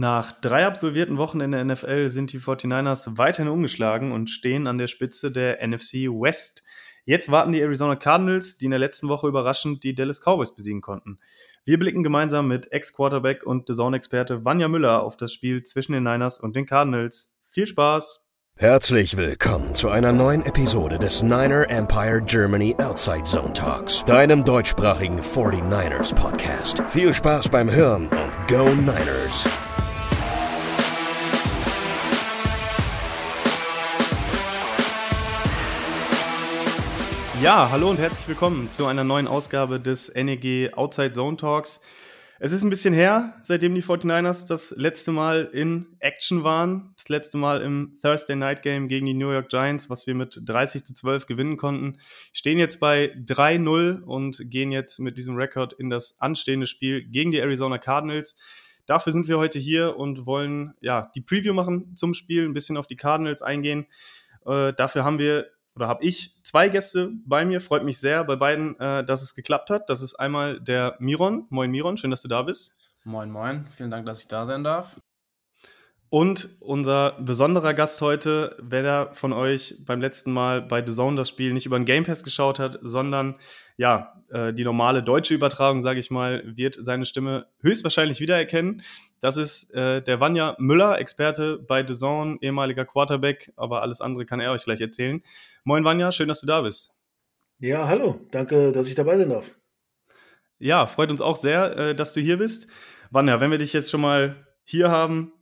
Nach drei absolvierten Wochen in der NFL sind die 49ers weiterhin umgeschlagen und stehen an der Spitze der NFC West. Jetzt warten die Arizona Cardinals, die in der letzten Woche überraschend die Dallas Cowboys besiegen konnten. Wir blicken gemeinsam mit Ex-Quarterback und The Zone-Experte Vanja Müller auf das Spiel zwischen den Niners und den Cardinals. Viel Spaß! Herzlich willkommen zu einer neuen Episode des Niner Empire Germany Outside Zone Talks, deinem deutschsprachigen 49ers Podcast. Viel Spaß beim Hören und Go Niners! Ja, hallo und herzlich willkommen zu einer neuen Ausgabe des NEG Outside Zone Talks. Es ist ein bisschen her, seitdem die 49ers das letzte Mal in Action waren. Das letzte Mal im Thursday Night Game gegen die New York Giants, was wir mit 30 zu 12 gewinnen konnten. Stehen jetzt bei 3-0 und gehen jetzt mit diesem Rekord in das anstehende Spiel gegen die Arizona Cardinals. Dafür sind wir heute hier und wollen ja die Preview machen zum Spiel, ein bisschen auf die Cardinals eingehen. Äh, dafür haben wir oder habe ich zwei Gäste bei mir. Freut mich sehr bei beiden, äh, dass es geklappt hat. Das ist einmal der Miron. Moin Miron, schön, dass du da bist. Moin Moin, vielen Dank, dass ich da sein darf. Und unser besonderer Gast heute, wer von euch beim letzten Mal bei The Zone das Spiel nicht über den Game Pass geschaut hat, sondern ja, äh, die normale deutsche Übertragung, sage ich mal, wird seine Stimme höchstwahrscheinlich wiedererkennen. Das ist äh, der Vanja Müller, Experte bei The Zone, ehemaliger Quarterback, aber alles andere kann er euch gleich erzählen. Moin Vanja, schön, dass du da bist. Ja, hallo, danke, dass ich dabei sein darf. Ja, freut uns auch sehr, äh, dass du hier bist. Vanja, wenn wir dich jetzt schon mal hier haben,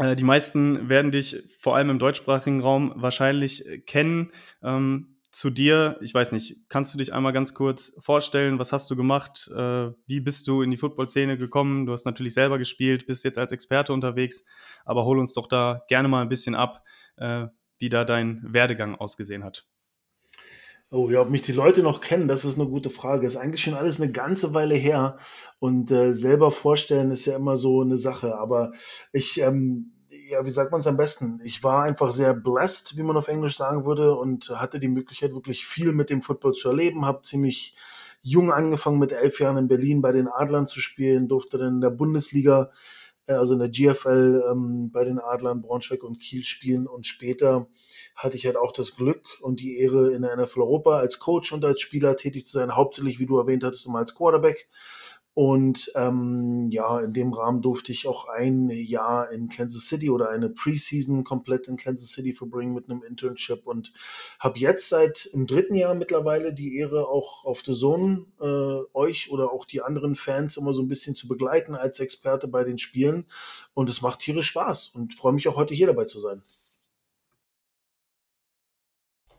äh, die meisten werden dich vor allem im deutschsprachigen Raum wahrscheinlich äh, kennen. Ähm, zu dir, ich weiß nicht, kannst du dich einmal ganz kurz vorstellen, was hast du gemacht, äh, wie bist du in die Football-Szene gekommen? Du hast natürlich selber gespielt, bist jetzt als Experte unterwegs, aber hol uns doch da gerne mal ein bisschen ab, äh, wie da dein Werdegang ausgesehen hat. Oh ja, ob mich die Leute noch kennen, das ist eine gute Frage. Ist eigentlich schon alles eine ganze Weile her und äh, selber vorstellen ist ja immer so eine Sache. Aber ich, ähm, ja, wie sagt man es am besten? Ich war einfach sehr blessed, wie man auf Englisch sagen würde, und hatte die Möglichkeit, wirklich viel mit dem Football zu erleben. Habe ziemlich jung angefangen, mit elf Jahren in Berlin bei den Adlern zu spielen, durfte dann in der Bundesliga also in der GFL ähm, bei den Adlern Braunschweig und Kiel spielen und später hatte ich halt auch das Glück und die Ehre in der NFL Europa als Coach und als Spieler tätig zu sein, hauptsächlich wie du erwähnt hattest, immer als Quarterback und ähm, ja, in dem Rahmen durfte ich auch ein Jahr in Kansas City oder eine Preseason komplett in Kansas City verbringen mit einem Internship und habe jetzt seit im dritten Jahr mittlerweile die Ehre, auch auf The Zone äh, euch oder auch die anderen Fans immer so ein bisschen zu begleiten als Experte bei den Spielen. Und es macht tierisch Spaß und freue mich auch heute hier dabei zu sein.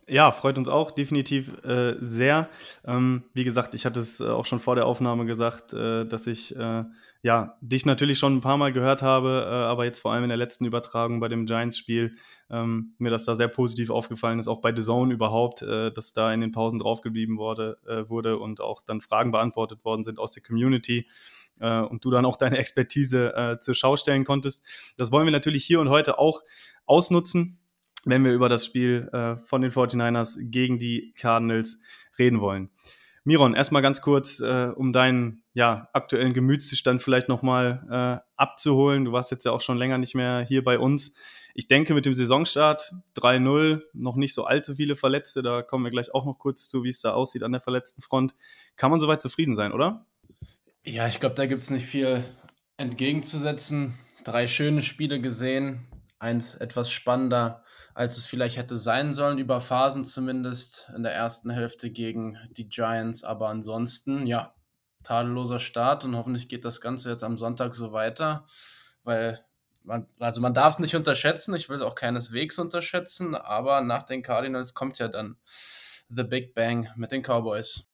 Ja, freut uns auch definitiv äh, sehr. Ähm, wie gesagt, ich hatte es äh, auch schon vor der Aufnahme gesagt, äh, dass ich äh, ja dich natürlich schon ein paar Mal gehört habe, äh, aber jetzt vor allem in der letzten Übertragung bei dem Giants-Spiel ähm, mir das da sehr positiv aufgefallen ist, auch bei The Zone überhaupt, dass da in den Pausen draufgeblieben wurde, wurde und auch dann Fragen beantwortet worden sind aus der Community und du dann auch deine Expertise zur Schau stellen konntest. Das wollen wir natürlich hier und heute auch ausnutzen wenn wir über das Spiel äh, von den 49ers gegen die Cardinals reden wollen. Miron, erstmal ganz kurz, äh, um deinen ja, aktuellen Gemütszustand vielleicht nochmal äh, abzuholen. Du warst jetzt ja auch schon länger nicht mehr hier bei uns. Ich denke, mit dem Saisonstart 3-0, noch nicht so allzu viele Verletzte, da kommen wir gleich auch noch kurz zu, wie es da aussieht an der verletzten Front. Kann man soweit zufrieden sein, oder? Ja, ich glaube, da gibt es nicht viel entgegenzusetzen. Drei schöne Spiele gesehen, eins etwas spannender, als es vielleicht hätte sein sollen, über Phasen zumindest in der ersten Hälfte gegen die Giants. Aber ansonsten, ja, tadelloser Start und hoffentlich geht das Ganze jetzt am Sonntag so weiter, weil man, also man darf es nicht unterschätzen, ich will es auch keineswegs unterschätzen, aber nach den Cardinals kommt ja dann The Big Bang mit den Cowboys.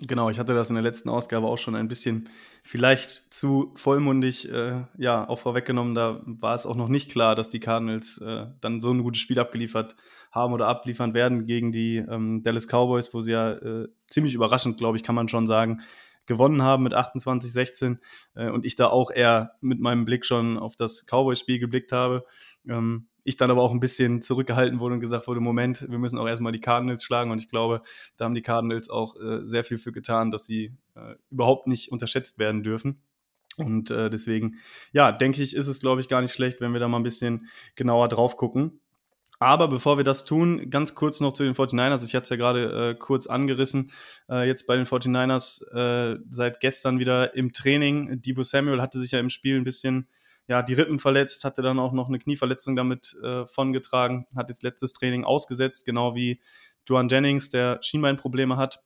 Genau, ich hatte das in der letzten Ausgabe auch schon ein bisschen vielleicht zu vollmundig äh, ja auch vorweggenommen. Da war es auch noch nicht klar, dass die Cardinals äh, dann so ein gutes Spiel abgeliefert haben oder abliefern werden gegen die ähm, Dallas Cowboys, wo sie ja äh, ziemlich überraschend, glaube ich, kann man schon sagen, gewonnen haben mit 28-16 äh, und ich da auch eher mit meinem Blick schon auf das Cowboys-Spiel geblickt habe. Ähm, ich dann aber auch ein bisschen zurückgehalten wurde und gesagt wurde, Moment, wir müssen auch erstmal die Cardinals schlagen und ich glaube, da haben die Cardinals auch äh, sehr viel für getan, dass sie äh, überhaupt nicht unterschätzt werden dürfen. Und äh, deswegen, ja, denke ich, ist es, glaube ich, gar nicht schlecht, wenn wir da mal ein bisschen genauer drauf gucken. Aber bevor wir das tun, ganz kurz noch zu den 49ers. Ich hatte es ja gerade äh, kurz angerissen. Äh, jetzt bei den 49ers äh, seit gestern wieder im Training. Debo Samuel hatte sich ja im Spiel ein bisschen ja, die Rippen verletzt, hatte dann auch noch eine Knieverletzung damit äh, vongetragen, hat jetzt letztes Training ausgesetzt, genau wie Duan Jennings, der Schienbeinprobleme hat.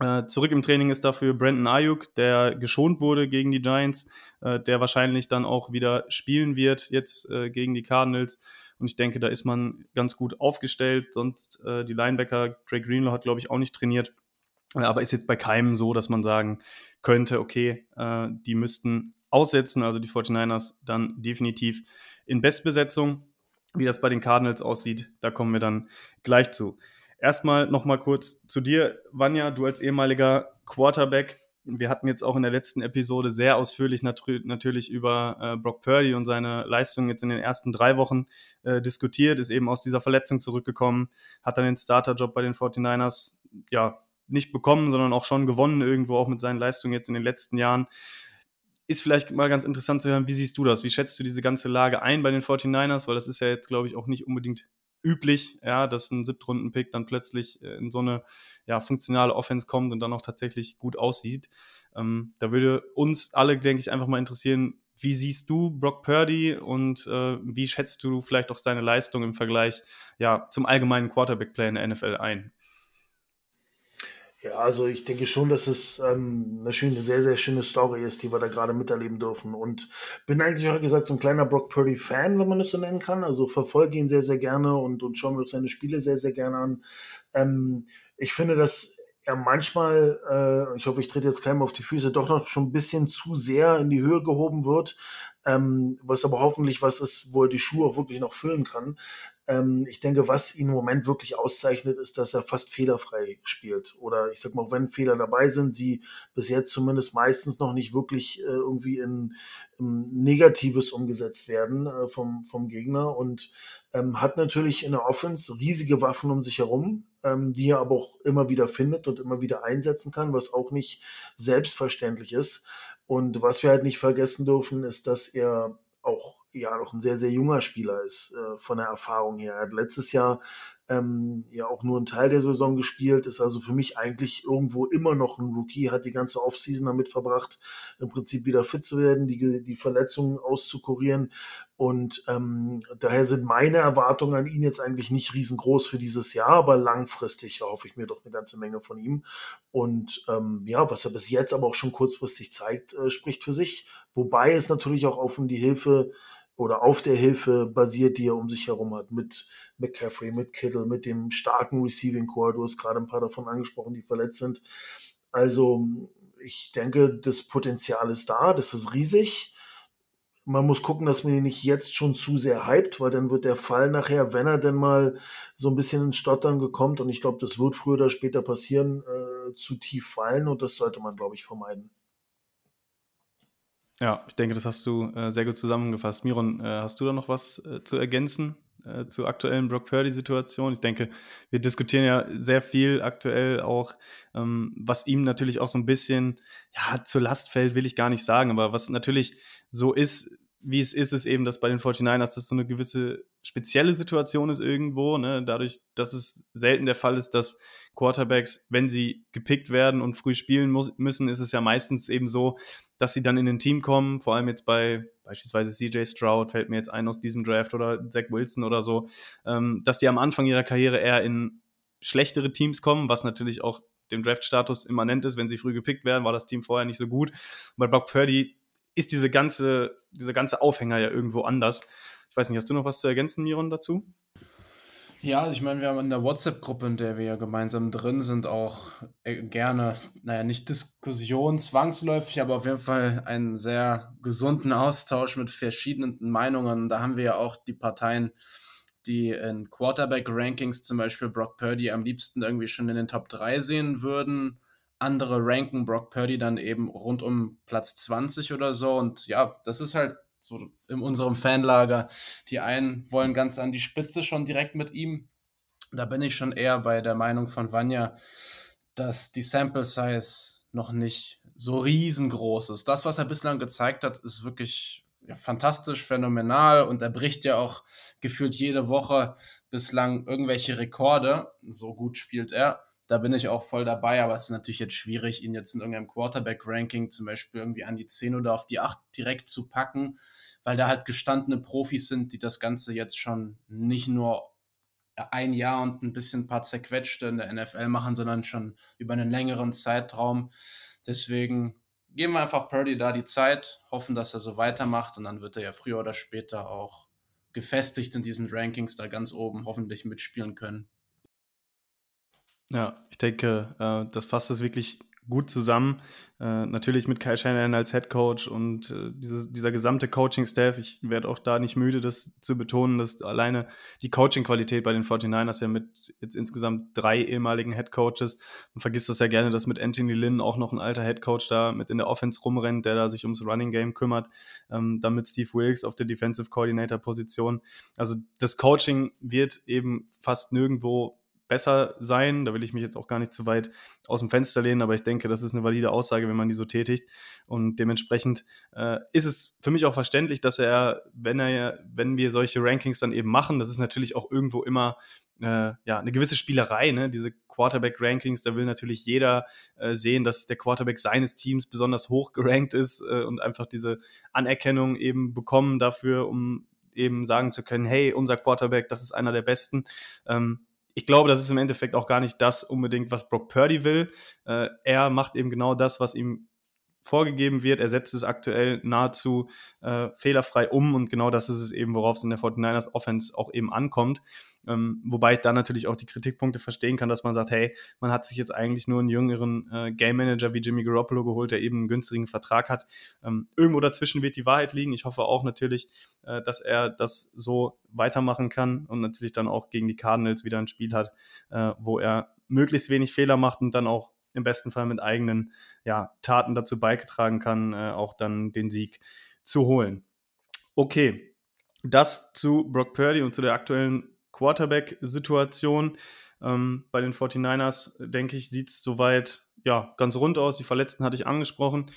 Äh, zurück im Training ist dafür Brandon Ayuk, der geschont wurde gegen die Giants, äh, der wahrscheinlich dann auch wieder spielen wird jetzt äh, gegen die Cardinals. Und ich denke, da ist man ganz gut aufgestellt. Sonst äh, die Linebacker, Drake Greenlaw hat, glaube ich, auch nicht trainiert. Äh, aber ist jetzt bei keinem so, dass man sagen könnte, okay, die müssten aussetzen, also die 49ers dann definitiv in Bestbesetzung. Wie das bei den Cardinals aussieht, da kommen wir dann gleich zu. Erstmal nochmal kurz zu dir, Vanja, du als ehemaliger Quarterback. Wir hatten jetzt auch in der letzten Episode sehr ausführlich nat natürlich über äh, Brock Purdy und seine Leistung jetzt in den ersten drei Wochen äh, diskutiert, ist eben aus dieser Verletzung zurückgekommen, hat dann den Starterjob bei den 49ers ja nicht bekommen, sondern auch schon gewonnen irgendwo, auch mit seinen Leistungen jetzt in den letzten Jahren. Ist vielleicht mal ganz interessant zu hören, wie siehst du das? Wie schätzt du diese ganze Lage ein bei den 49ers? Weil das ist ja jetzt, glaube ich, auch nicht unbedingt üblich, ja, dass ein Siebtrunden-Pick dann plötzlich äh, in so eine ja, funktionale Offense kommt und dann auch tatsächlich gut aussieht. Ähm, da würde uns alle, denke ich, einfach mal interessieren, wie siehst du Brock Purdy und äh, wie schätzt du vielleicht auch seine Leistung im Vergleich ja, zum allgemeinen Quarterback-Play in der NFL ein? Ja, also ich denke schon, dass es ähm, eine schöne, sehr, sehr schöne Story ist, die wir da gerade miterleben dürfen. Und bin eigentlich auch gesagt so ein kleiner Brock Purdy-Fan, wenn man es so nennen kann. Also verfolge ihn sehr, sehr gerne und, und schaue mir auch seine Spiele sehr, sehr gerne an. Ähm, ich finde, dass er manchmal, äh, ich hoffe, ich trete jetzt keinem auf die Füße, doch noch schon ein bisschen zu sehr in die Höhe gehoben wird. Ähm, was aber hoffentlich was ist, wo er die Schuhe auch wirklich noch füllen kann. Ähm, ich denke, was ihn im Moment wirklich auszeichnet, ist, dass er fast fehlerfrei spielt. Oder ich sag mal, auch wenn Fehler dabei sind, sie bis jetzt zumindest meistens noch nicht wirklich äh, irgendwie in, in, Negatives umgesetzt werden äh, vom, vom Gegner. Und ähm, hat natürlich in der Offense riesige Waffen um sich herum, ähm, die er aber auch immer wieder findet und immer wieder einsetzen kann, was auch nicht selbstverständlich ist. Und was wir halt nicht vergessen dürfen, ist, dass er auch ja noch ein sehr, sehr junger Spieler ist äh, von der Erfahrung her. Er hat letztes Jahr ähm, ja auch nur einen Teil der Saison gespielt, ist also für mich eigentlich irgendwo immer noch ein Rookie, hat die ganze Offseason damit verbracht, im Prinzip wieder fit zu werden, die, die Verletzungen auszukurieren. Und ähm, daher sind meine Erwartungen an ihn jetzt eigentlich nicht riesengroß für dieses Jahr, aber langfristig hoffe ich mir doch eine ganze Menge von ihm. Und ähm, ja, was er bis jetzt aber auch schon kurzfristig zeigt, äh, spricht für sich. Wobei es natürlich auch auf die Hilfe oder auf der Hilfe basiert, die er um sich herum hat, mit McCaffrey, mit Kittle, mit dem starken Receiving Core. Du hast gerade ein paar davon angesprochen, die verletzt sind. Also ich denke, das Potenzial ist da, das ist riesig. Man muss gucken, dass man ihn nicht jetzt schon zu sehr hypt, weil dann wird der Fall nachher, wenn er denn mal so ein bisschen ins Stottern gekommen, und ich glaube, das wird früher oder später passieren, äh, zu tief fallen und das sollte man, glaube ich, vermeiden. Ja, ich denke, das hast du äh, sehr gut zusammengefasst. Miron, äh, hast du da noch was äh, zu ergänzen äh, zur aktuellen Brock Purdy-Situation? Ich denke, wir diskutieren ja sehr viel aktuell auch, ähm, was ihm natürlich auch so ein bisschen ja, zur Last fällt, will ich gar nicht sagen, aber was natürlich so ist, wie es ist, ist eben, dass bei den 49ers das so eine gewisse spezielle Situation ist irgendwo, ne? dadurch, dass es selten der Fall ist, dass Quarterbacks, wenn sie gepickt werden und früh spielen muss, müssen, ist es ja meistens eben so, dass sie dann in ein Team kommen, vor allem jetzt bei beispielsweise CJ Stroud, fällt mir jetzt ein aus diesem Draft oder Zach Wilson oder so, ähm, dass die am Anfang ihrer Karriere eher in schlechtere Teams kommen, was natürlich auch dem Draft-Status immanent ist. Wenn sie früh gepickt werden, war das Team vorher nicht so gut. Bei Brock Purdy ist diese ganze, dieser ganze Aufhänger ja irgendwo anders. Ich weiß nicht, hast du noch was zu ergänzen, Miron, dazu? Ja, ich meine, wir haben in der WhatsApp-Gruppe, in der wir ja gemeinsam drin sind, auch äh, gerne, naja, nicht Diskussion zwangsläufig, aber auf jeden Fall einen sehr gesunden Austausch mit verschiedenen Meinungen. Da haben wir ja auch die Parteien, die in Quarterback-Rankings zum Beispiel Brock Purdy am liebsten irgendwie schon in den Top 3 sehen würden. Andere ranken Brock Purdy dann eben rund um Platz 20 oder so. Und ja, das ist halt so in unserem Fanlager. Die einen wollen ganz an die Spitze schon direkt mit ihm. Da bin ich schon eher bei der Meinung von Vanya, dass die Sample Size noch nicht so riesengroß ist. Das, was er bislang gezeigt hat, ist wirklich ja, fantastisch, phänomenal und er bricht ja auch gefühlt jede Woche bislang irgendwelche Rekorde. So gut spielt er. Da bin ich auch voll dabei, aber es ist natürlich jetzt schwierig, ihn jetzt in irgendeinem Quarterback-Ranking zum Beispiel irgendwie an die 10 oder auf die 8 direkt zu packen, weil da halt gestandene Profis sind, die das Ganze jetzt schon nicht nur ein Jahr und ein bisschen ein paar zerquetschte in der NFL machen, sondern schon über einen längeren Zeitraum. Deswegen geben wir einfach Purdy da die Zeit, hoffen, dass er so weitermacht und dann wird er ja früher oder später auch gefestigt in diesen Rankings da ganz oben hoffentlich mitspielen können. Ja, ich denke, äh, das fasst es wirklich gut zusammen. Äh, natürlich mit Kai Shannon als Head Coach und äh, dieses, dieser gesamte Coaching-Staff. Ich werde auch da nicht müde, das zu betonen, dass alleine die Coaching-Qualität bei den 49ers ja mit jetzt insgesamt drei ehemaligen Head Coaches, man vergisst das ja gerne, dass mit Anthony Lynn auch noch ein alter Head Coach da mit in der Offense rumrennt, der da sich ums Running Game kümmert. Ähm, dann mit Steve Wilkes auf der Defensive Coordinator-Position. Also das Coaching wird eben fast nirgendwo besser sein. Da will ich mich jetzt auch gar nicht zu weit aus dem Fenster lehnen, aber ich denke, das ist eine valide Aussage, wenn man die so tätigt. Und dementsprechend äh, ist es für mich auch verständlich, dass er, wenn er, wenn wir solche Rankings dann eben machen, das ist natürlich auch irgendwo immer äh, ja eine gewisse Spielerei, ne? Diese Quarterback-Rankings, da will natürlich jeder äh, sehen, dass der Quarterback seines Teams besonders hoch gerankt ist äh, und einfach diese Anerkennung eben bekommen dafür, um eben sagen zu können, hey, unser Quarterback, das ist einer der besten. Ähm, ich glaube, das ist im Endeffekt auch gar nicht das unbedingt, was Brock Purdy will. Äh, er macht eben genau das, was ihm vorgegeben wird. Er setzt es aktuell nahezu äh, fehlerfrei um und genau das ist es eben, worauf es in der 49ers Offense auch eben ankommt. Ähm, wobei ich da natürlich auch die Kritikpunkte verstehen kann, dass man sagt, hey, man hat sich jetzt eigentlich nur einen jüngeren äh, Game Manager wie Jimmy Garoppolo geholt, der eben einen günstigen Vertrag hat. Ähm, irgendwo dazwischen wird die Wahrheit liegen. Ich hoffe auch natürlich, äh, dass er das so weitermachen kann und natürlich dann auch gegen die Cardinals wieder ein Spiel hat, äh, wo er möglichst wenig Fehler macht und dann auch im besten Fall mit eigenen ja, Taten dazu beigetragen kann, äh, auch dann den Sieg zu holen. Okay, das zu Brock Purdy und zu der aktuellen Quarterback-Situation. Ähm, bei den 49ers, denke ich, sieht es soweit ja, ganz rund aus. Die Verletzten hatte ich angesprochen.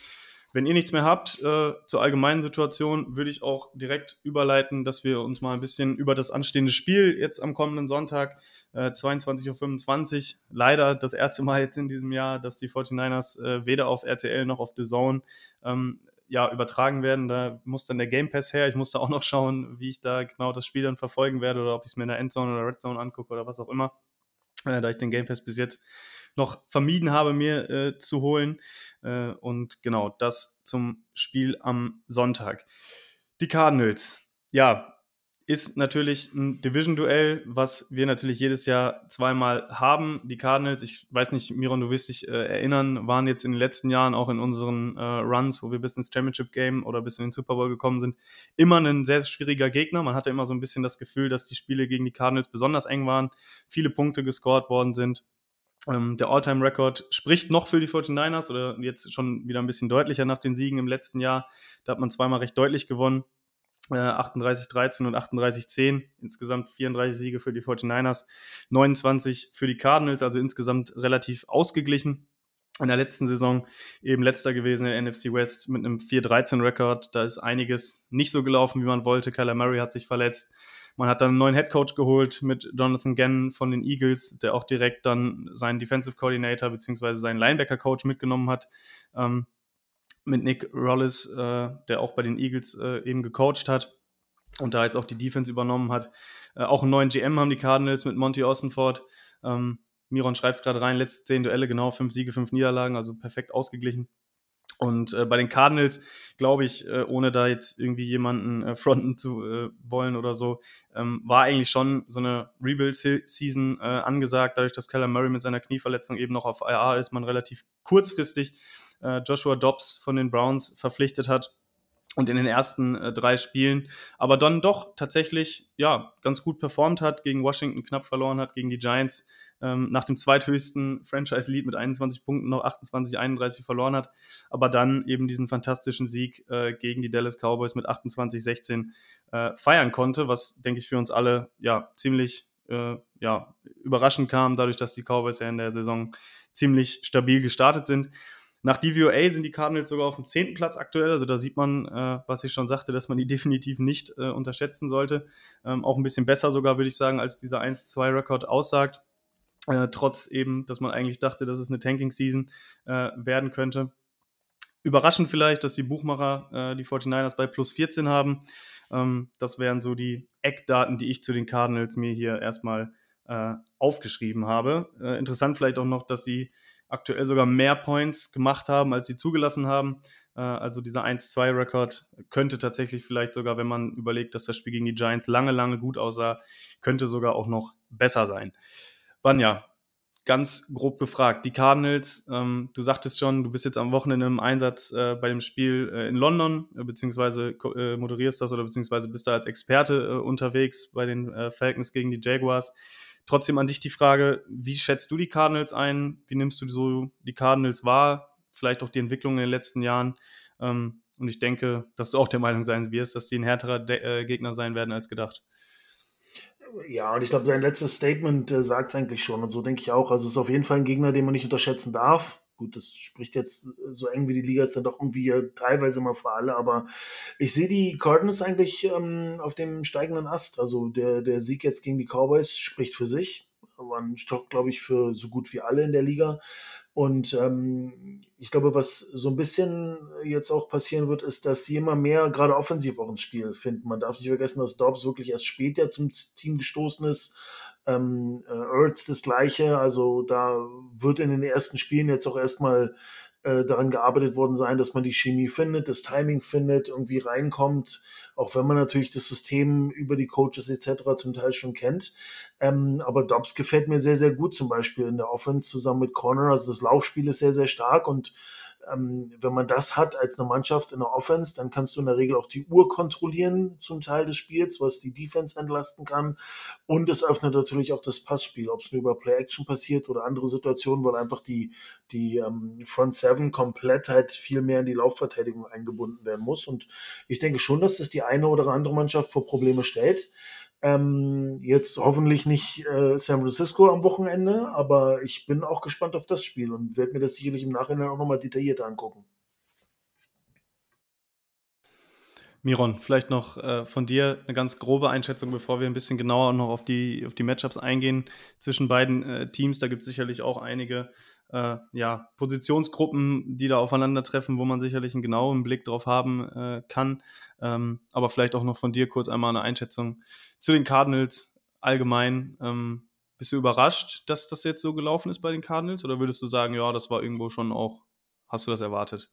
Wenn ihr nichts mehr habt äh, zur allgemeinen Situation, würde ich auch direkt überleiten, dass wir uns mal ein bisschen über das anstehende Spiel jetzt am kommenden Sonntag, äh, 22.25 Uhr, leider das erste Mal jetzt in diesem Jahr, dass die 49ers äh, weder auf RTL noch auf The Zone ähm, ja, übertragen werden. Da muss dann der Game Pass her. Ich muss da auch noch schauen, wie ich da genau das Spiel dann verfolgen werde oder ob ich es mir in der Endzone oder Red Zone angucke oder was auch immer, äh, da ich den Game Pass bis jetzt noch vermieden habe, mir äh, zu holen. Äh, und genau, das zum Spiel am Sonntag. Die Cardinals, ja, ist natürlich ein Division-Duell, was wir natürlich jedes Jahr zweimal haben. Die Cardinals, ich weiß nicht, Miron, du wirst dich äh, erinnern, waren jetzt in den letzten Jahren auch in unseren äh, Runs, wo wir bis ins Championship-Game oder bis in den Super Bowl gekommen sind, immer ein sehr, sehr schwieriger Gegner. Man hatte immer so ein bisschen das Gefühl, dass die Spiele gegen die Cardinals besonders eng waren, viele Punkte gescored worden sind. Ähm, der All-Time-Record spricht noch für die 49ers oder jetzt schon wieder ein bisschen deutlicher nach den Siegen im letzten Jahr. Da hat man zweimal recht deutlich gewonnen. Äh, 38-13 und 38-10. Insgesamt 34 Siege für die 49ers, 29 für die Cardinals, also insgesamt relativ ausgeglichen. In der letzten Saison eben letzter gewesen in der NFC West mit einem 4-13-Rekord. Da ist einiges nicht so gelaufen, wie man wollte. Kyler Murray hat sich verletzt. Man hat dann einen neuen Headcoach geholt mit Jonathan Gannon von den Eagles, der auch direkt dann seinen Defensive Coordinator bzw. seinen Linebacker-Coach mitgenommen hat. Ähm, mit Nick Rollis, äh, der auch bei den Eagles äh, eben gecoacht hat und da jetzt auch die Defense übernommen hat. Äh, auch einen neuen GM haben die Cardinals mit Monty Ossenford. Ähm, Miron schreibt es gerade rein, letzte zehn Duelle, genau, fünf Siege, fünf Niederlagen, also perfekt ausgeglichen. Und äh, bei den Cardinals, glaube ich, äh, ohne da jetzt irgendwie jemanden äh, fronten zu äh, wollen oder so, ähm, war eigentlich schon so eine Rebuild-Season äh, angesagt. Dadurch, dass Keller Murray mit seiner Knieverletzung eben noch auf IR ist, man relativ kurzfristig äh, Joshua Dobbs von den Browns verpflichtet hat und in den ersten äh, drei Spielen, aber dann doch tatsächlich ja ganz gut performt hat, gegen Washington knapp verloren hat, gegen die Giants ähm, nach dem zweithöchsten Franchise-Lead mit 21 Punkten noch 28, 31 verloren hat, aber dann eben diesen fantastischen Sieg äh, gegen die Dallas Cowboys mit 28, 16 äh, feiern konnte, was denke ich für uns alle ja ziemlich äh, ja überraschend kam, dadurch, dass die Cowboys ja in der Saison ziemlich stabil gestartet sind. Nach DVOA sind die Cardinals sogar auf dem zehnten Platz aktuell. Also da sieht man, äh, was ich schon sagte, dass man die definitiv nicht äh, unterschätzen sollte. Ähm, auch ein bisschen besser sogar, würde ich sagen, als dieser 1-2-Rekord aussagt. Äh, trotz eben, dass man eigentlich dachte, dass es eine Tanking-Season äh, werden könnte. Überraschend vielleicht, dass die Buchmacher äh, die 49ers bei plus 14 haben. Ähm, das wären so die Eckdaten, die ich zu den Cardinals mir hier erstmal äh, aufgeschrieben habe. Interessant vielleicht auch noch, dass sie aktuell sogar mehr Points gemacht haben, als sie zugelassen haben. Äh, also dieser 1-2-Rekord könnte tatsächlich vielleicht sogar, wenn man überlegt, dass das Spiel gegen die Giants lange, lange gut aussah, könnte sogar auch noch besser sein. Banja, ganz grob gefragt, die Cardinals, ähm, du sagtest schon, du bist jetzt am Wochenende im Einsatz äh, bei dem Spiel äh, in London, äh, beziehungsweise äh, moderierst das oder beziehungsweise bist da als Experte äh, unterwegs bei den Falcons gegen die Jaguars. Trotzdem an dich die Frage, wie schätzt du die Cardinals ein? Wie nimmst du so die Cardinals wahr? Vielleicht auch die Entwicklung in den letzten Jahren. Ähm, und ich denke, dass du auch der Meinung sein wirst, dass die ein härterer De Gegner sein werden als gedacht. Ja, und ich glaube, sein letztes Statement äh, sagt es eigentlich schon. Und so denke ich auch. Also es ist auf jeden Fall ein Gegner, den man nicht unterschätzen darf. Gut, das spricht jetzt so eng wie die Liga ist dann doch irgendwie teilweise immer für alle, aber ich sehe die Cardinals eigentlich ähm, auf dem steigenden Ast. Also der, der Sieg jetzt gegen die Cowboys spricht für sich. War ein Stock, glaube ich, für so gut wie alle in der Liga. Und ähm, ich glaube, was so ein bisschen jetzt auch passieren wird, ist, dass sie immer mehr gerade offensiv auch ins Spiel finden. Man darf nicht vergessen, dass Dobbs wirklich erst später zum Team gestoßen ist. Ähm, äh, Ertz das gleiche. Also da wird in den ersten Spielen jetzt auch erstmal äh, daran gearbeitet worden sein, dass man die Chemie findet, das Timing findet, irgendwie reinkommt, auch wenn man natürlich das System über die Coaches etc. zum Teil schon kennt. Ähm, aber Dobbs gefällt mir sehr, sehr gut, zum Beispiel in der Offense zusammen mit Corner. Also das Laufspiel ist sehr, sehr stark und ähm, wenn man das hat als eine Mannschaft in der Offense, dann kannst du in der Regel auch die Uhr kontrollieren zum Teil des Spiels, was die Defense entlasten kann. Und es öffnet natürlich auch das Passspiel, ob es nur über Play-Action passiert oder andere Situationen, weil einfach die, die ähm, Front Seven komplett halt viel mehr in die Laufverteidigung eingebunden werden muss. Und ich denke schon, dass das die eine oder andere Mannschaft vor Probleme stellt. Ähm, jetzt hoffentlich nicht äh, San Francisco am Wochenende, aber ich bin auch gespannt auf das Spiel und werde mir das sicherlich im Nachhinein auch nochmal detailliert angucken. Miron, vielleicht noch äh, von dir eine ganz grobe Einschätzung, bevor wir ein bisschen genauer noch auf die, auf die Matchups eingehen zwischen beiden äh, Teams. Da gibt es sicherlich auch einige äh, ja, Positionsgruppen, die da aufeinandertreffen, wo man sicherlich einen genauen Blick drauf haben äh, kann. Ähm, aber vielleicht auch noch von dir kurz einmal eine Einschätzung zu den Cardinals allgemein. Ähm, bist du überrascht, dass das jetzt so gelaufen ist bei den Cardinals? Oder würdest du sagen, ja, das war irgendwo schon auch, hast du das erwartet?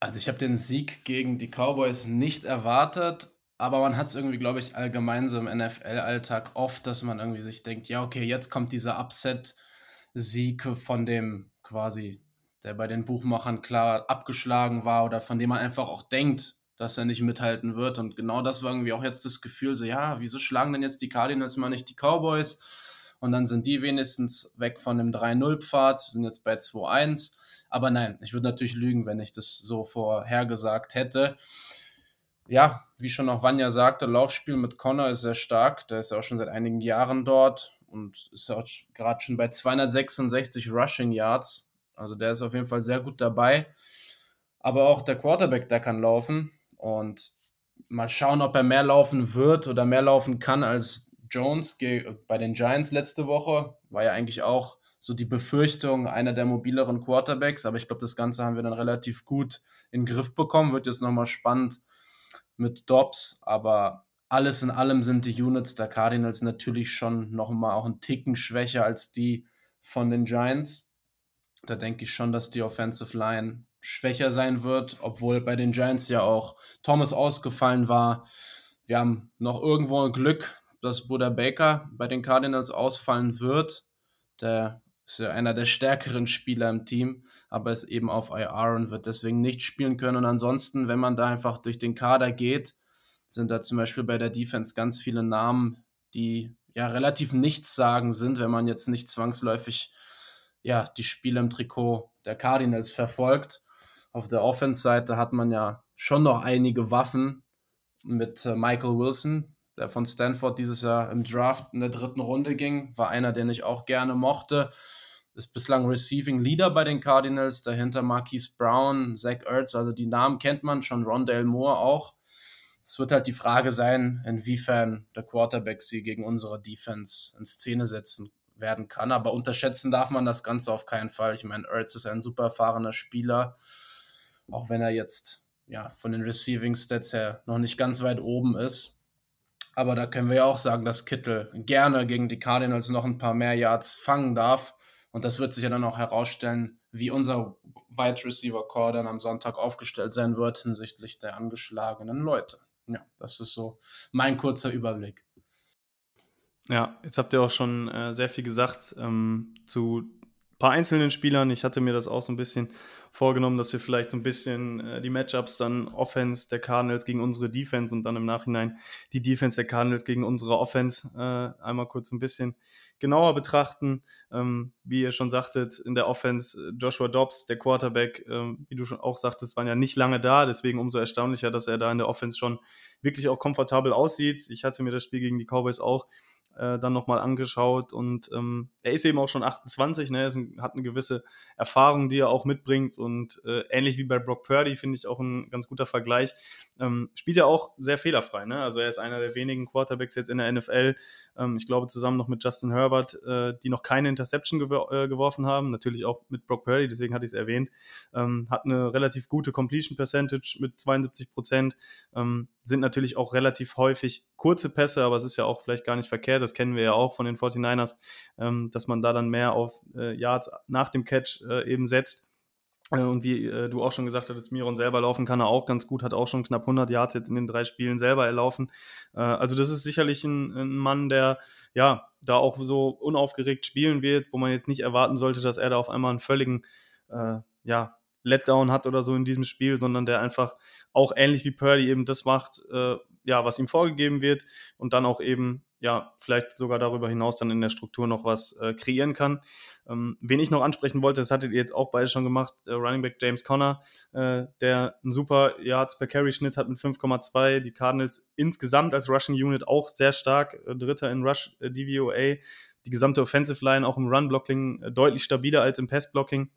Also ich habe den Sieg gegen die Cowboys nicht erwartet, aber man hat es irgendwie, glaube ich, allgemein so im NFL-Alltag oft, dass man irgendwie sich denkt, ja, okay, jetzt kommt dieser Upset Sieg von dem quasi, der bei den Buchmachern klar abgeschlagen war oder von dem man einfach auch denkt, dass er nicht mithalten wird. Und genau das war irgendwie auch jetzt das Gefühl, so ja, wieso schlagen denn jetzt die Cardinals mal nicht die Cowboys? Und dann sind die wenigstens weg von dem 3-0-Pfad, sind jetzt bei 2-1. Aber nein, ich würde natürlich lügen, wenn ich das so vorhergesagt hätte. Ja, wie schon auch Vanya sagte, Laufspiel mit Connor ist sehr stark. Der ist ja auch schon seit einigen Jahren dort und ist auch gerade schon bei 266 Rushing Yards. Also der ist auf jeden Fall sehr gut dabei. Aber auch der Quarterback, der kann laufen. Und mal schauen, ob er mehr laufen wird oder mehr laufen kann als Jones bei den Giants letzte Woche. War ja eigentlich auch so die Befürchtung einer der mobileren Quarterbacks. Aber ich glaube, das Ganze haben wir dann relativ gut in den Griff bekommen. Wird jetzt nochmal spannend mit Dobbs. Aber alles in allem sind die Units der Cardinals natürlich schon noch mal auch einen Ticken schwächer als die von den Giants. Da denke ich schon, dass die Offensive Line schwächer sein wird, obwohl bei den Giants ja auch Thomas ausgefallen war. Wir haben noch irgendwo ein Glück, dass Buddha Baker bei den Cardinals ausfallen wird. Der ist ja einer der stärkeren Spieler im Team, aber ist eben auf IR und wird deswegen nicht spielen können. Und ansonsten, wenn man da einfach durch den Kader geht, sind da zum Beispiel bei der Defense ganz viele Namen, die ja relativ nichtssagend sind, wenn man jetzt nicht zwangsläufig ja, die Spiele im Trikot der Cardinals verfolgt. Auf der Offense-Seite hat man ja schon noch einige Waffen mit äh, Michael Wilson, der von Stanford dieses Jahr im Draft in der dritten Runde ging, war einer, den ich auch gerne mochte. ist bislang Receiving Leader bei den Cardinals, dahinter Marquise Brown, Zach Ertz, also die Namen kennt man schon, Rondale Moore auch. Es wird halt die Frage sein, inwiefern der Quarterback sie gegen unsere Defense in Szene setzen werden kann. Aber unterschätzen darf man das Ganze auf keinen Fall. Ich meine, Ertz ist ein super erfahrener Spieler, auch wenn er jetzt ja, von den Receiving Stats her noch nicht ganz weit oben ist. Aber da können wir ja auch sagen, dass Kittel gerne gegen die Cardinals noch ein paar mehr Yards fangen darf. Und das wird sich ja dann auch herausstellen, wie unser Wide Receiver Core dann am Sonntag aufgestellt sein wird hinsichtlich der angeschlagenen Leute. Ja, das ist so mein kurzer Überblick. Ja, jetzt habt ihr auch schon äh, sehr viel gesagt ähm, zu paar einzelnen Spielern. Ich hatte mir das auch so ein bisschen vorgenommen, dass wir vielleicht so ein bisschen äh, die Matchups dann Offense der Cardinals gegen unsere Defense und dann im Nachhinein die Defense der Cardinals gegen unsere Offense äh, einmal kurz ein bisschen genauer betrachten. Ähm, wie ihr schon sagtet, in der Offense äh, Joshua Dobbs, der Quarterback, äh, wie du schon auch sagtest, waren ja nicht lange da, deswegen umso erstaunlicher, dass er da in der Offense schon wirklich auch komfortabel aussieht. Ich hatte mir das Spiel gegen die Cowboys auch äh, dann nochmal angeschaut und ähm, er ist eben auch schon 28, ne? er ein, hat eine gewisse Erfahrung, die er auch mitbringt und äh, ähnlich wie bei Brock Purdy finde ich auch ein ganz guter Vergleich. Ähm, spielt er auch sehr fehlerfrei, ne? also er ist einer der wenigen Quarterbacks jetzt in der NFL, ähm, ich glaube zusammen noch mit Justin Herbert, äh, die noch keine Interception gewor äh, geworfen haben, natürlich auch mit Brock Purdy, deswegen hatte ich es erwähnt, ähm, hat eine relativ gute Completion Percentage mit 72 Prozent, ähm, sind natürlich auch relativ häufig kurze Pässe, aber es ist ja auch vielleicht gar nicht verkehrt, das kennen wir ja auch von den 49ers, ähm, dass man da dann mehr auf äh, Yards nach dem Catch äh, eben setzt. Äh, und wie äh, du auch schon gesagt hattest, Miron selber laufen kann er auch ganz gut, hat auch schon knapp 100 Yards jetzt in den drei Spielen selber erlaufen. Äh, also das ist sicherlich ein, ein, Mann, der ja da auch so unaufgeregt spielen wird, wo man jetzt nicht erwarten sollte, dass er da auf einmal einen völligen äh, ja, Letdown hat oder so in diesem Spiel, sondern der einfach auch ähnlich wie Purdy eben das macht, äh, ja, was ihm vorgegeben wird und dann auch eben ja, vielleicht sogar darüber hinaus dann in der Struktur noch was äh, kreieren kann. Ähm, wen ich noch ansprechen wollte, das hattet ihr jetzt auch beide schon gemacht, äh, Running Back James Conner, äh, der einen super Yards per Carry Schnitt hat mit 5,2. Die Cardinals insgesamt als Rushing Unit auch sehr stark, äh, Dritter in Rush äh, DVOA. Die gesamte Offensive Line auch im Run Blocking äh, deutlich stabiler als im Pass Blocking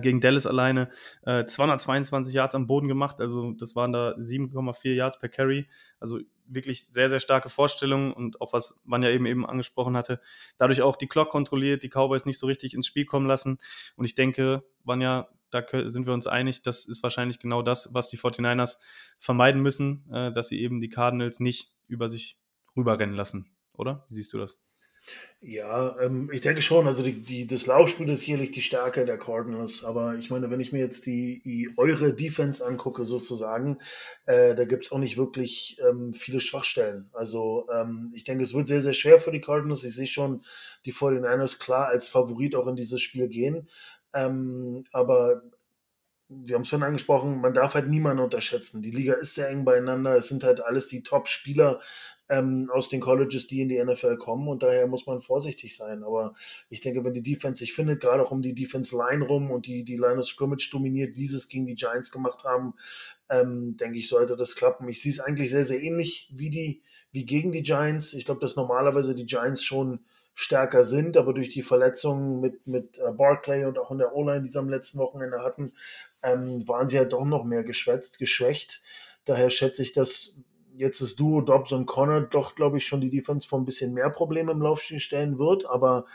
gegen Dallas alleine äh, 222 Yards am Boden gemacht, also das waren da 7,4 Yards per Carry, also wirklich sehr, sehr starke Vorstellungen und auch was Vanja eben eben angesprochen hatte, dadurch auch die Clock kontrolliert, die Cowboys nicht so richtig ins Spiel kommen lassen. Und ich denke, Vanja, da sind wir uns einig, das ist wahrscheinlich genau das, was die 49ers vermeiden müssen, äh, dass sie eben die Cardinals nicht über sich rüberrennen lassen, oder? Wie siehst du das? Ja, ähm, ich denke schon. Also die, die, das Laufspiel ist sicherlich die Stärke der Cardinals. Aber ich meine, wenn ich mir jetzt die, die eure Defense angucke, sozusagen, äh, da gibt es auch nicht wirklich ähm, viele Schwachstellen. Also ähm, ich denke, es wird sehr, sehr schwer für die Cardinals. Ich sehe schon die 49ers klar als Favorit auch in dieses Spiel gehen. Ähm, aber wir haben es schon angesprochen, man darf halt niemanden unterschätzen. Die Liga ist sehr eng beieinander. Es sind halt alles die Top-Spieler ähm, aus den Colleges, die in die NFL kommen und daher muss man vorsichtig sein. Aber ich denke, wenn die Defense sich findet, gerade auch um die Defense-Line rum und die, die Line of Scrimmage dominiert, wie sie es gegen die Giants gemacht haben, ähm, denke ich, sollte das klappen. Ich sehe es eigentlich sehr, sehr ähnlich wie, die, wie gegen die Giants. Ich glaube, dass normalerweise die Giants schon stärker sind, aber durch die Verletzungen mit, mit äh, Barclay und auch in der O-Line, die sie am letzten Wochenende hatten, ähm, waren sie ja doch noch mehr geschwätzt, geschwächt. Daher schätze ich, dass jetzt das Duo Dobbs und Connor doch, glaube ich, schon die Defense vor ein bisschen mehr Probleme im Laufspiel stellen wird, aber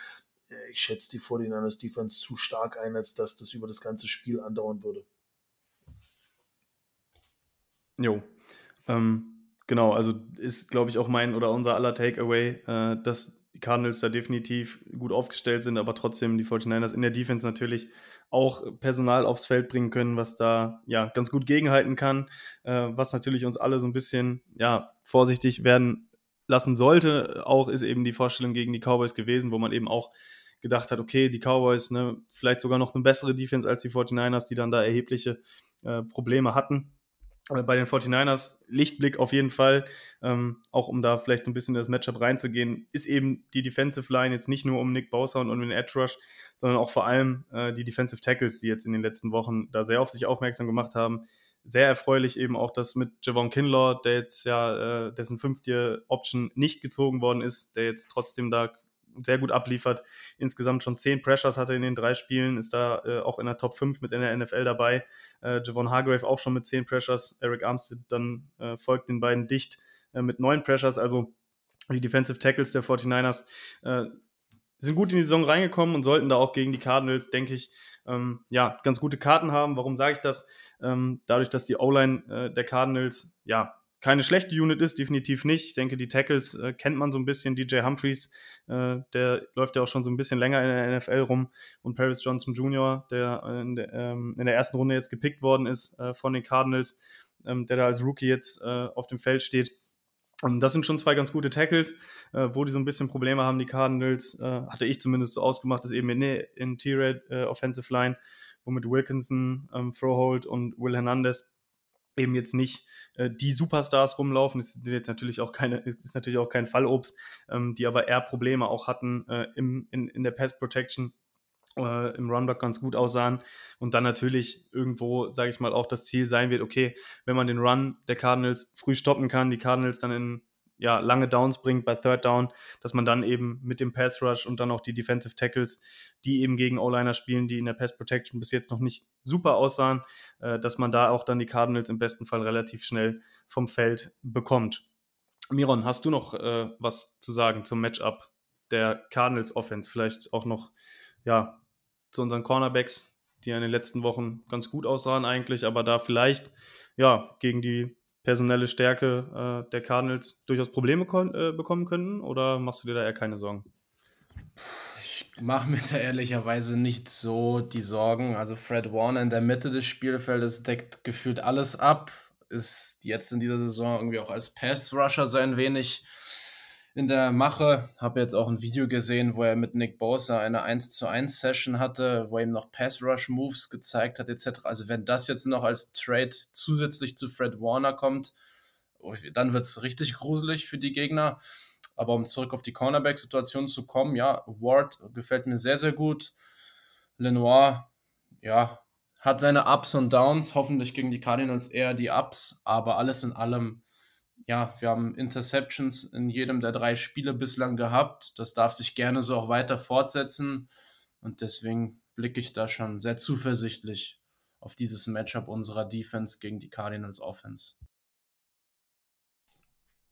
äh, ich schätze die 49ers Defense zu stark ein, als dass das über das ganze Spiel andauern würde. Jo. Ähm, genau, also ist, glaube ich, auch mein oder unser aller Takeaway, äh, dass die Cardinals da definitiv gut aufgestellt sind, aber trotzdem die 49ers in der Defense natürlich auch Personal aufs Feld bringen können, was da ja ganz gut gegenhalten kann, äh, was natürlich uns alle so ein bisschen ja vorsichtig werden lassen sollte. Auch ist eben die Vorstellung gegen die Cowboys gewesen, wo man eben auch gedacht hat, okay, die Cowboys, ne, vielleicht sogar noch eine bessere Defense als die 49ers, die dann da erhebliche äh, Probleme hatten bei den 49ers, Lichtblick auf jeden Fall, ähm, auch um da vielleicht ein bisschen in das Matchup reinzugehen, ist eben die Defensive Line jetzt nicht nur um Nick Bosa und um den Edge Rush, sondern auch vor allem äh, die Defensive Tackles, die jetzt in den letzten Wochen da sehr auf sich aufmerksam gemacht haben. Sehr erfreulich eben auch das mit Javon Kinlaw, der jetzt ja, äh, dessen fünfte Option nicht gezogen worden ist, der jetzt trotzdem da sehr gut abliefert. Insgesamt schon zehn Pressures hatte in den drei Spielen, ist da äh, auch in der Top 5 mit in der NFL dabei. Äh, Javon Hargrave auch schon mit zehn Pressures. Eric Armstead dann äh, folgt den beiden dicht äh, mit neun Pressures. Also die Defensive Tackles der 49ers äh, sind gut in die Saison reingekommen und sollten da auch gegen die Cardinals, denke ich, ähm, ja, ganz gute Karten haben. Warum sage ich das? Ähm, dadurch, dass die O-Line äh, der Cardinals, ja, keine schlechte Unit ist, definitiv nicht. Ich denke, die Tackles äh, kennt man so ein bisschen. DJ Humphreys, äh, der läuft ja auch schon so ein bisschen länger in der NFL rum. Und Paris Johnson Jr., der, in der, ähm, in der ersten Runde jetzt gepickt worden ist äh, von den Cardinals, ähm, der da als Rookie jetzt äh, auf dem Feld steht und das sind schon zwei ganz gute Tackles, äh, wo die so ein bisschen Probleme haben, die Cardinals, äh, hatte ich zumindest so ausgemacht, ist eben in Interior äh, Offensive Line, wo mit Wilkinson, ähm, Froholt und Will Hernandez eben jetzt nicht äh, die Superstars rumlaufen. Das ist jetzt natürlich auch keine, ist natürlich auch kein Fallobst, ähm, die aber eher Probleme auch hatten äh, im, in, in der Pass Protection äh, im Runback ganz gut aussahen und dann natürlich irgendwo, sage ich mal, auch das Ziel sein wird, okay, wenn man den Run der Cardinals früh stoppen kann, die Cardinals dann in ja, lange Downs bringt bei Third Down, dass man dann eben mit dem Pass Rush und dann auch die Defensive Tackles, die eben gegen O-Liner spielen, die in der Pass Protection bis jetzt noch nicht super aussahen, äh, dass man da auch dann die Cardinals im besten Fall relativ schnell vom Feld bekommt. Miron, hast du noch äh, was zu sagen zum Matchup der Cardinals Offense? Vielleicht auch noch, ja, zu unseren Cornerbacks, die in den letzten Wochen ganz gut aussahen eigentlich, aber da vielleicht ja gegen die personelle Stärke äh, der Cardinals durchaus Probleme äh, bekommen können? Oder machst du dir da eher keine Sorgen? Ich mache mir da ehrlicherweise nicht so die Sorgen. Also Fred Warner in der Mitte des Spielfeldes deckt gefühlt alles ab. Ist jetzt in dieser Saison irgendwie auch als Pass-Rusher sein wenig in der Mache. Habe jetzt auch ein Video gesehen, wo er mit Nick Bosa eine 1 zu 1 Session hatte, wo er ihm noch Pass-Rush-Moves gezeigt hat, etc. Also wenn das jetzt noch als Trade zusätzlich zu Fred Warner kommt, oh, dann wird es richtig gruselig für die Gegner. Aber um zurück auf die Cornerback-Situation zu kommen, ja, Ward gefällt mir sehr, sehr gut. Lenoir, ja, hat seine Ups und Downs, hoffentlich gegen die Cardinals eher die Ups, aber alles in allem ja, wir haben Interceptions in jedem der drei Spiele bislang gehabt. Das darf sich gerne so auch weiter fortsetzen. Und deswegen blicke ich da schon sehr zuversichtlich auf dieses Matchup unserer Defense gegen die Cardinals Offense.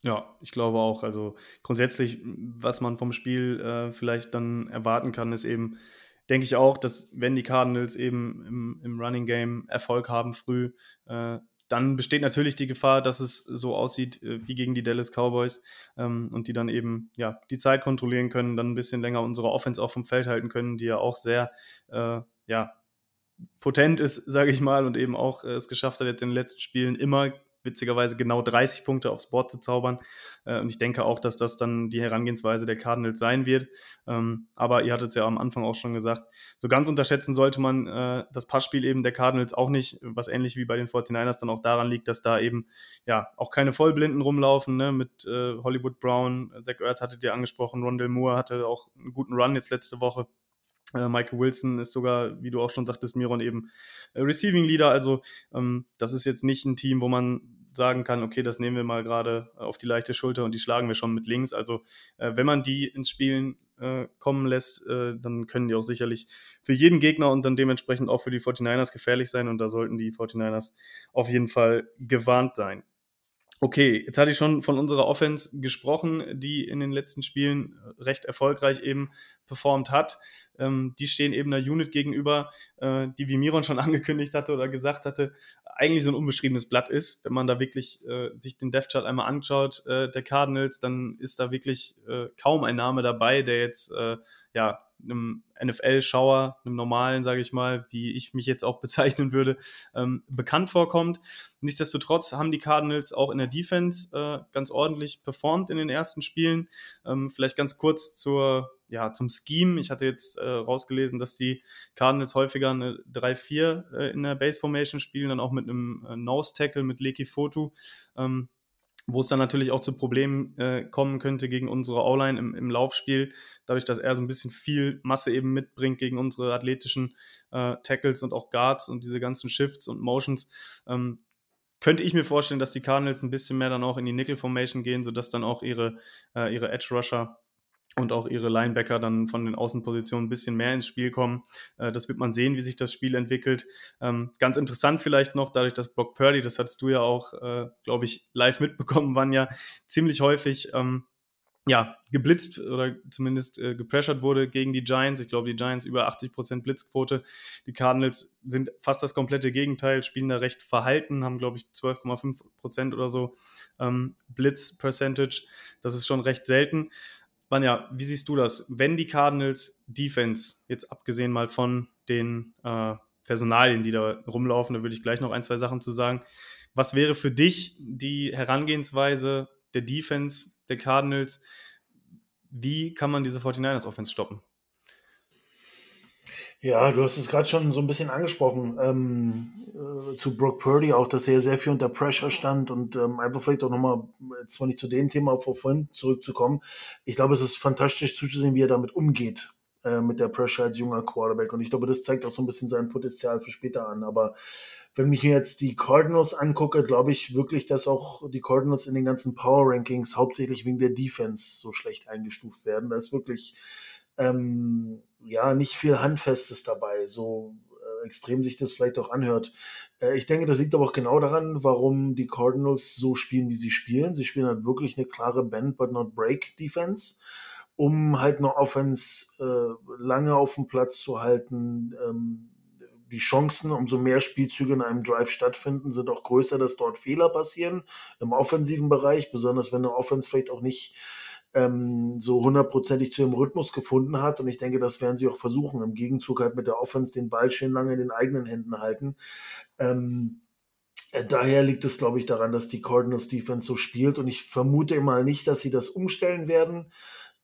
Ja, ich glaube auch. Also grundsätzlich, was man vom Spiel äh, vielleicht dann erwarten kann, ist eben, denke ich auch, dass wenn die Cardinals eben im, im Running Game Erfolg haben früh, äh, dann besteht natürlich die Gefahr, dass es so aussieht äh, wie gegen die Dallas Cowboys ähm, und die dann eben ja die Zeit kontrollieren können, dann ein bisschen länger unsere Offense auch vom Feld halten können, die ja auch sehr äh, ja potent ist, sage ich mal, und eben auch äh, es geschafft hat, jetzt in den letzten Spielen immer witzigerweise genau 30 Punkte aufs Board zu zaubern. Äh, und ich denke auch, dass das dann die Herangehensweise der Cardinals sein wird. Ähm, aber ihr hattet es ja am Anfang auch schon gesagt, so ganz unterschätzen sollte man äh, das Passspiel eben der Cardinals auch nicht, was ähnlich wie bei den 49ers dann auch daran liegt, dass da eben ja auch keine Vollblinden rumlaufen, ne? mit äh, Hollywood Brown, Zach Ertz hattet ihr angesprochen, Rondell Moore hatte auch einen guten Run jetzt letzte Woche. Äh, Michael Wilson ist sogar, wie du auch schon sagtest, Miron eben äh, Receiving Leader. Also ähm, das ist jetzt nicht ein Team, wo man sagen kann, okay, das nehmen wir mal gerade auf die leichte Schulter und die schlagen wir schon mit links. Also äh, wenn man die ins Spielen äh, kommen lässt, äh, dann können die auch sicherlich für jeden Gegner und dann dementsprechend auch für die 49ers gefährlich sein und da sollten die 49ers auf jeden Fall gewarnt sein. Okay, jetzt hatte ich schon von unserer Offense gesprochen, die in den letzten Spielen recht erfolgreich eben performt hat. Ähm, die stehen eben einer Unit gegenüber, äh, die, wie Miron schon angekündigt hatte oder gesagt hatte, eigentlich so ein unbeschriebenes Blatt ist. Wenn man da wirklich äh, sich den Death Chart einmal anschaut, äh, der Cardinals, dann ist da wirklich äh, kaum ein Name dabei, der jetzt äh, ja einem NFL-Schauer, einem normalen, sage ich mal, wie ich mich jetzt auch bezeichnen würde, ähm, bekannt vorkommt. Nichtsdestotrotz haben die Cardinals auch in der Defense äh, ganz ordentlich performt in den ersten Spielen. Ähm, vielleicht ganz kurz zur, ja, zum Scheme. Ich hatte jetzt äh, rausgelesen, dass die Cardinals häufiger eine 3-4 äh, in der Base Formation spielen, dann auch mit einem äh, Nose-Tackle mit Leki Fotu. Ähm, wo es dann natürlich auch zu Problemen äh, kommen könnte gegen unsere O-Line im, im, Laufspiel, dadurch, dass er so ein bisschen viel Masse eben mitbringt gegen unsere athletischen äh, Tackles und auch Guards und diese ganzen Shifts und Motions. Ähm, könnte ich mir vorstellen, dass die Cardinals ein bisschen mehr dann auch in die Nickel-Formation gehen, sodass dann auch ihre, äh, ihre Edge-Rusher und auch ihre Linebacker dann von den Außenpositionen ein bisschen mehr ins Spiel kommen. Äh, das wird man sehen, wie sich das Spiel entwickelt. Ähm, ganz interessant vielleicht noch, dadurch, dass Brock Purdy, das hattest du ja auch, äh, glaube ich, live mitbekommen, waren ja ziemlich häufig ähm, ja, geblitzt oder zumindest äh, gepressured wurde gegen die Giants. Ich glaube, die Giants über 80% Blitzquote. Die Cardinals sind fast das komplette Gegenteil, spielen da recht verhalten, haben, glaube ich, 12,5% oder so ähm, Blitz-Percentage. Das ist schon recht selten. Vanja, wie siehst du das? Wenn die Cardinals Defense, jetzt abgesehen mal von den äh, Personalien, die da rumlaufen, da würde ich gleich noch ein, zwei Sachen zu sagen. Was wäre für dich die Herangehensweise der Defense der Cardinals. Wie kann man diese 49ers Offense stoppen? Ja, du hast es gerade schon so ein bisschen angesprochen ähm, äh, zu Brock Purdy auch, dass er sehr viel unter Pressure stand und ähm, einfach vielleicht auch nochmal, zwar nicht zu dem Thema vor vorhin zurückzukommen, ich glaube, es ist fantastisch zuzusehen, wie er damit umgeht, äh, mit der Pressure als junger Quarterback. Und ich glaube, das zeigt auch so ein bisschen sein Potenzial für später an, aber wenn ich mir jetzt die Cardinals angucke, glaube ich wirklich, dass auch die Cardinals in den ganzen Power Rankings hauptsächlich wegen der Defense so schlecht eingestuft werden. Da ist wirklich ähm, ja nicht viel Handfestes dabei, so äh, extrem sich das vielleicht auch anhört. Äh, ich denke, das liegt aber auch genau daran, warum die Cardinals so spielen, wie sie spielen. Sie spielen halt wirklich eine klare Bend but not Break Defense um halt eine Offense äh, lange auf dem Platz zu halten, ähm, die Chancen, umso mehr Spielzüge in einem Drive stattfinden, sind auch größer, dass dort Fehler passieren im offensiven Bereich, besonders wenn eine Offense vielleicht auch nicht ähm, so hundertprozentig zu ihrem Rhythmus gefunden hat. Und ich denke, das werden sie auch versuchen. Im Gegenzug halt mit der Offense den Ball schön lange in den eigenen Händen halten. Ähm, äh, daher liegt es, glaube ich, daran, dass die Cardinals Defense so spielt. Und ich vermute mal nicht, dass sie das umstellen werden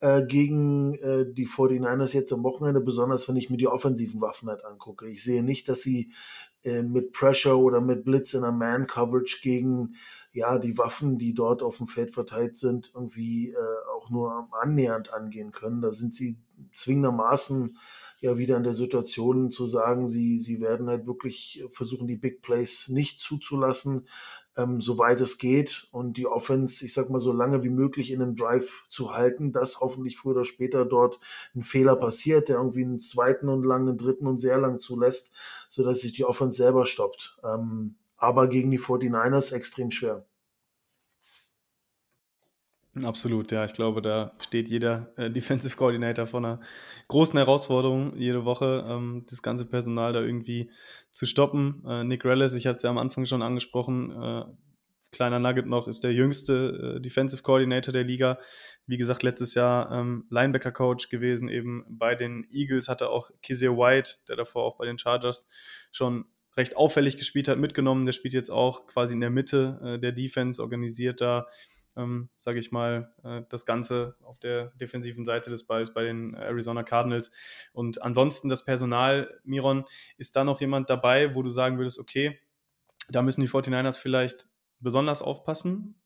äh, gegen äh, die 49ers jetzt am Wochenende, besonders wenn ich mir die offensiven Waffen halt angucke. Ich sehe nicht, dass sie äh, mit Pressure oder mit Blitz in der Man-Coverage gegen ja, die Waffen, die dort auf dem Feld verteilt sind, irgendwie äh, auch nur annähernd angehen können. Da sind sie zwingendermaßen ja wieder in der Situation zu sagen, sie, sie werden halt wirklich versuchen, die Big Plays nicht zuzulassen, ähm, soweit es geht und die Offense, ich sag mal, so lange wie möglich in einem Drive zu halten, dass hoffentlich früher oder später dort ein Fehler passiert, der irgendwie einen zweiten und langen, einen dritten und sehr lang zulässt, sodass sich die Offense selber stoppt. Ähm, aber gegen die 49ers extrem schwer. Absolut, ja. Ich glaube, da steht jeder äh, Defensive Coordinator vor einer großen Herausforderung jede Woche, ähm, das ganze Personal da irgendwie zu stoppen. Äh, Nick Rellis, ich hatte es ja am Anfang schon angesprochen, äh, kleiner Nugget noch, ist der jüngste äh, Defensive Coordinator der Liga. Wie gesagt, letztes Jahr ähm, Linebacker-Coach gewesen, eben bei den Eagles, hatte auch Kizzy White, der davor auch bei den Chargers schon recht auffällig gespielt hat, mitgenommen. Der spielt jetzt auch quasi in der Mitte äh, der Defense, organisiert da ähm, sage ich mal, äh, das Ganze auf der defensiven Seite des Balls bei den Arizona Cardinals. Und ansonsten das Personal, Miron, ist da noch jemand dabei, wo du sagen würdest, okay, da müssen die 49ers vielleicht besonders aufpassen?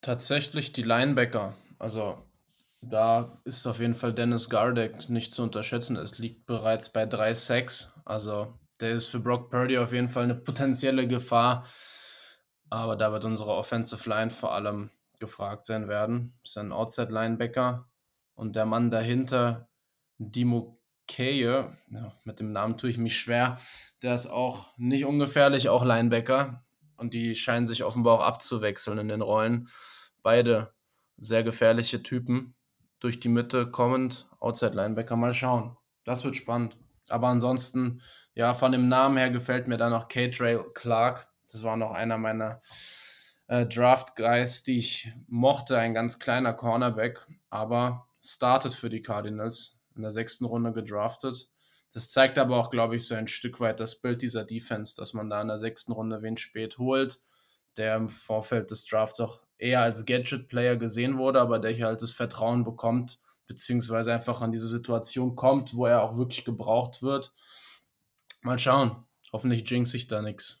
Tatsächlich die Linebacker. Also da ist auf jeden Fall Dennis Gardeck nicht zu unterschätzen. Es liegt bereits bei 3 Sacks. Also der ist für Brock Purdy auf jeden Fall eine potenzielle Gefahr. Aber da wird unsere Offensive Line vor allem gefragt sein werden. Ist ein Outside-Linebacker. Und der Mann dahinter, Dimo Keye, ja, mit dem Namen tue ich mich schwer, der ist auch nicht ungefährlich, auch Linebacker. Und die scheinen sich offenbar auch abzuwechseln in den Rollen. Beide sehr gefährliche Typen. Durch die Mitte kommend, Outside-Linebacker, mal schauen. Das wird spannend. Aber ansonsten, ja, von dem Namen her gefällt mir da noch K-Trail Clark das war noch einer meiner äh, Draft-Guys, die ich mochte, ein ganz kleiner Cornerback, aber startet für die Cardinals, in der sechsten Runde gedraftet. Das zeigt aber auch, glaube ich, so ein Stück weit das Bild dieser Defense, dass man da in der sechsten Runde wen spät holt, der im Vorfeld des Drafts auch eher als Gadget-Player gesehen wurde, aber der hier halt das Vertrauen bekommt, beziehungsweise einfach an diese Situation kommt, wo er auch wirklich gebraucht wird. Mal schauen. Hoffentlich jinx ich da nichts.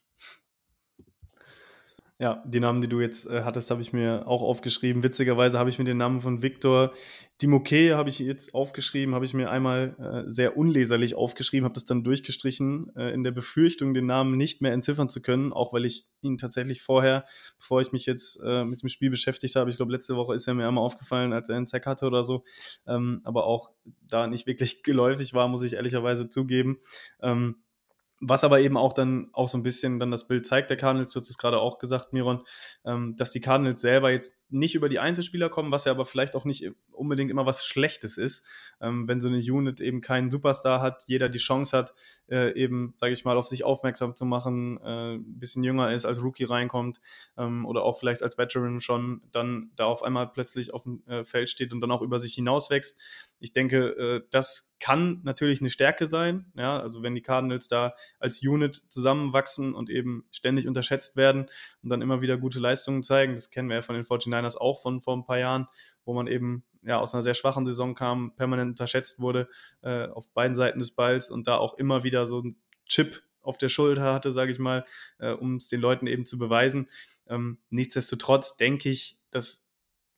Ja, die Namen, die du jetzt äh, hattest, habe ich mir auch aufgeschrieben. Witzigerweise habe ich mir den Namen von Victor Dimoke habe ich jetzt aufgeschrieben, habe ich mir einmal äh, sehr unleserlich aufgeschrieben, habe das dann durchgestrichen, äh, in der Befürchtung, den Namen nicht mehr entziffern zu können, auch weil ich ihn tatsächlich vorher, bevor ich mich jetzt äh, mit dem Spiel beschäftigt habe, ich glaube, letzte Woche ist er mir einmal aufgefallen, als er einen Sack hatte oder so, ähm, aber auch da nicht wirklich geläufig war, muss ich ehrlicherweise zugeben. Ähm, was aber eben auch dann auch so ein bisschen dann das Bild zeigt, der Cardinals, du hast es gerade auch gesagt, Miron, ähm, dass die Cardinals selber jetzt nicht über die Einzelspieler kommen, was ja aber vielleicht auch nicht unbedingt immer was Schlechtes ist, ähm, wenn so eine Unit eben keinen Superstar hat, jeder die Chance hat, äh, eben, sage ich mal, auf sich aufmerksam zu machen, äh, ein bisschen jünger ist, als Rookie reinkommt ähm, oder auch vielleicht als Veteran schon dann da auf einmal plötzlich auf dem äh, Feld steht und dann auch über sich hinauswächst. Ich denke, äh, das kann natürlich eine Stärke sein. Ja, also wenn die Cardinals da als Unit zusammenwachsen und eben ständig unterschätzt werden und dann immer wieder gute Leistungen zeigen, das kennen wir ja von den 49ers auch von vor ein paar Jahren, wo man eben ja aus einer sehr schwachen Saison kam, permanent unterschätzt wurde äh, auf beiden Seiten des Balls und da auch immer wieder so ein Chip auf der Schulter hatte, sage ich mal, äh, um es den Leuten eben zu beweisen. Ähm, nichtsdestotrotz denke ich, dass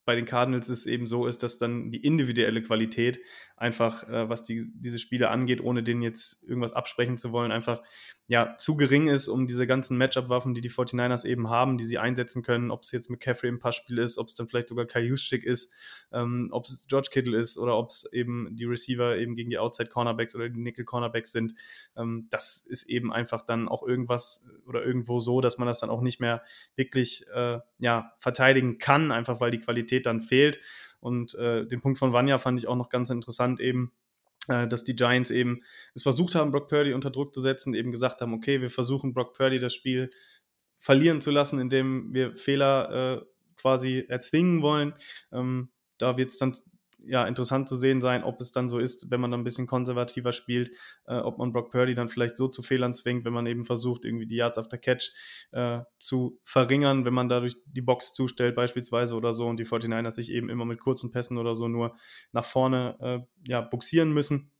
bei den Cardinals es eben so ist, dass dann die individuelle Qualität einfach, äh, was die, diese Spiele angeht, ohne denen jetzt irgendwas absprechen zu wollen, einfach ja zu gering ist, um diese ganzen Matchup-Waffen, die die 49ers eben haben, die sie einsetzen können, ob es jetzt McCaffrey im Passspiel ist, ob es dann vielleicht sogar Kai Juszczyk ist, ähm, ob es George Kittle ist oder ob es eben die Receiver eben gegen die Outside-Cornerbacks oder die Nickel-Cornerbacks sind. Ähm, das ist eben einfach dann auch irgendwas oder irgendwo so, dass man das dann auch nicht mehr wirklich äh, ja, verteidigen kann, einfach weil die Qualität dann fehlt. Und äh, den Punkt von Vanya fand ich auch noch ganz interessant eben, dass die Giants eben es versucht haben, Brock Purdy unter Druck zu setzen, eben gesagt haben, okay, wir versuchen Brock Purdy das Spiel verlieren zu lassen, indem wir Fehler äh, quasi erzwingen wollen. Ähm, da wird es dann ja, interessant zu sehen sein, ob es dann so ist, wenn man dann ein bisschen konservativer spielt, äh, ob man Brock Purdy dann vielleicht so zu Fehlern zwingt, wenn man eben versucht, irgendwie die Yards after Catch äh, zu verringern, wenn man dadurch die Box zustellt beispielsweise oder so und die 49ers sich eben immer mit kurzen Pässen oder so nur nach vorne äh, ja, buxieren müssen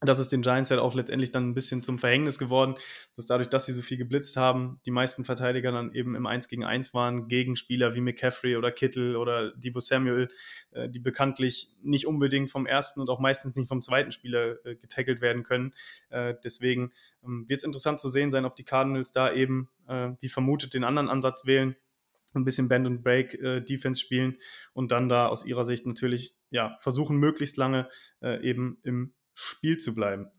das ist den Giants halt auch letztendlich dann ein bisschen zum Verhängnis geworden, dass dadurch, dass sie so viel geblitzt haben, die meisten Verteidiger dann eben im 1 gegen 1 waren, gegen Spieler wie McCaffrey oder Kittle oder Debo Samuel, äh, die bekanntlich nicht unbedingt vom ersten und auch meistens nicht vom zweiten Spieler äh, getackelt werden können. Äh, deswegen ähm, wird es interessant zu sehen sein, ob die Cardinals da eben, wie vermutet, den anderen Ansatz wählen, ein bisschen Band and Break Defense spielen und dann da aus ihrer Sicht natürlich ja versuchen möglichst lange eben im Spiel zu bleiben.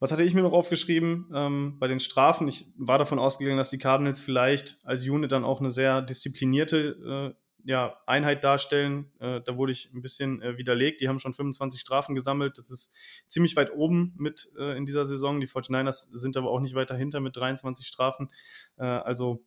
Was hatte ich mir noch aufgeschrieben ähm, bei den Strafen? Ich war davon ausgegangen, dass die Cardinals vielleicht als Unit dann auch eine sehr disziplinierte äh, ja, Einheit darstellen. Äh, da wurde ich ein bisschen äh, widerlegt. Die haben schon 25 Strafen gesammelt. Das ist ziemlich weit oben mit äh, in dieser Saison. Die 49ers sind aber auch nicht weiter hinter mit 23 Strafen. Äh, also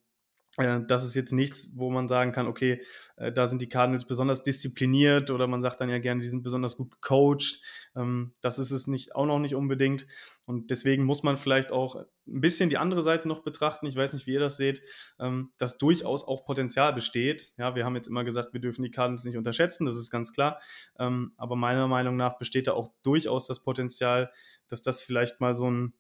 das ist jetzt nichts, wo man sagen kann, okay, äh, da sind die Cardinals besonders diszipliniert oder man sagt dann ja gerne, die sind besonders gut gecoacht. Ähm, das ist es nicht, auch noch nicht unbedingt. Und deswegen muss man vielleicht auch ein bisschen die andere Seite noch betrachten. Ich weiß nicht, wie ihr das seht, ähm, dass durchaus auch Potenzial besteht. Ja, wir haben jetzt immer gesagt, wir dürfen die Cardinals nicht unterschätzen, das ist ganz klar. Ähm, aber meiner Meinung nach besteht da auch durchaus das Potenzial, dass das vielleicht mal so ein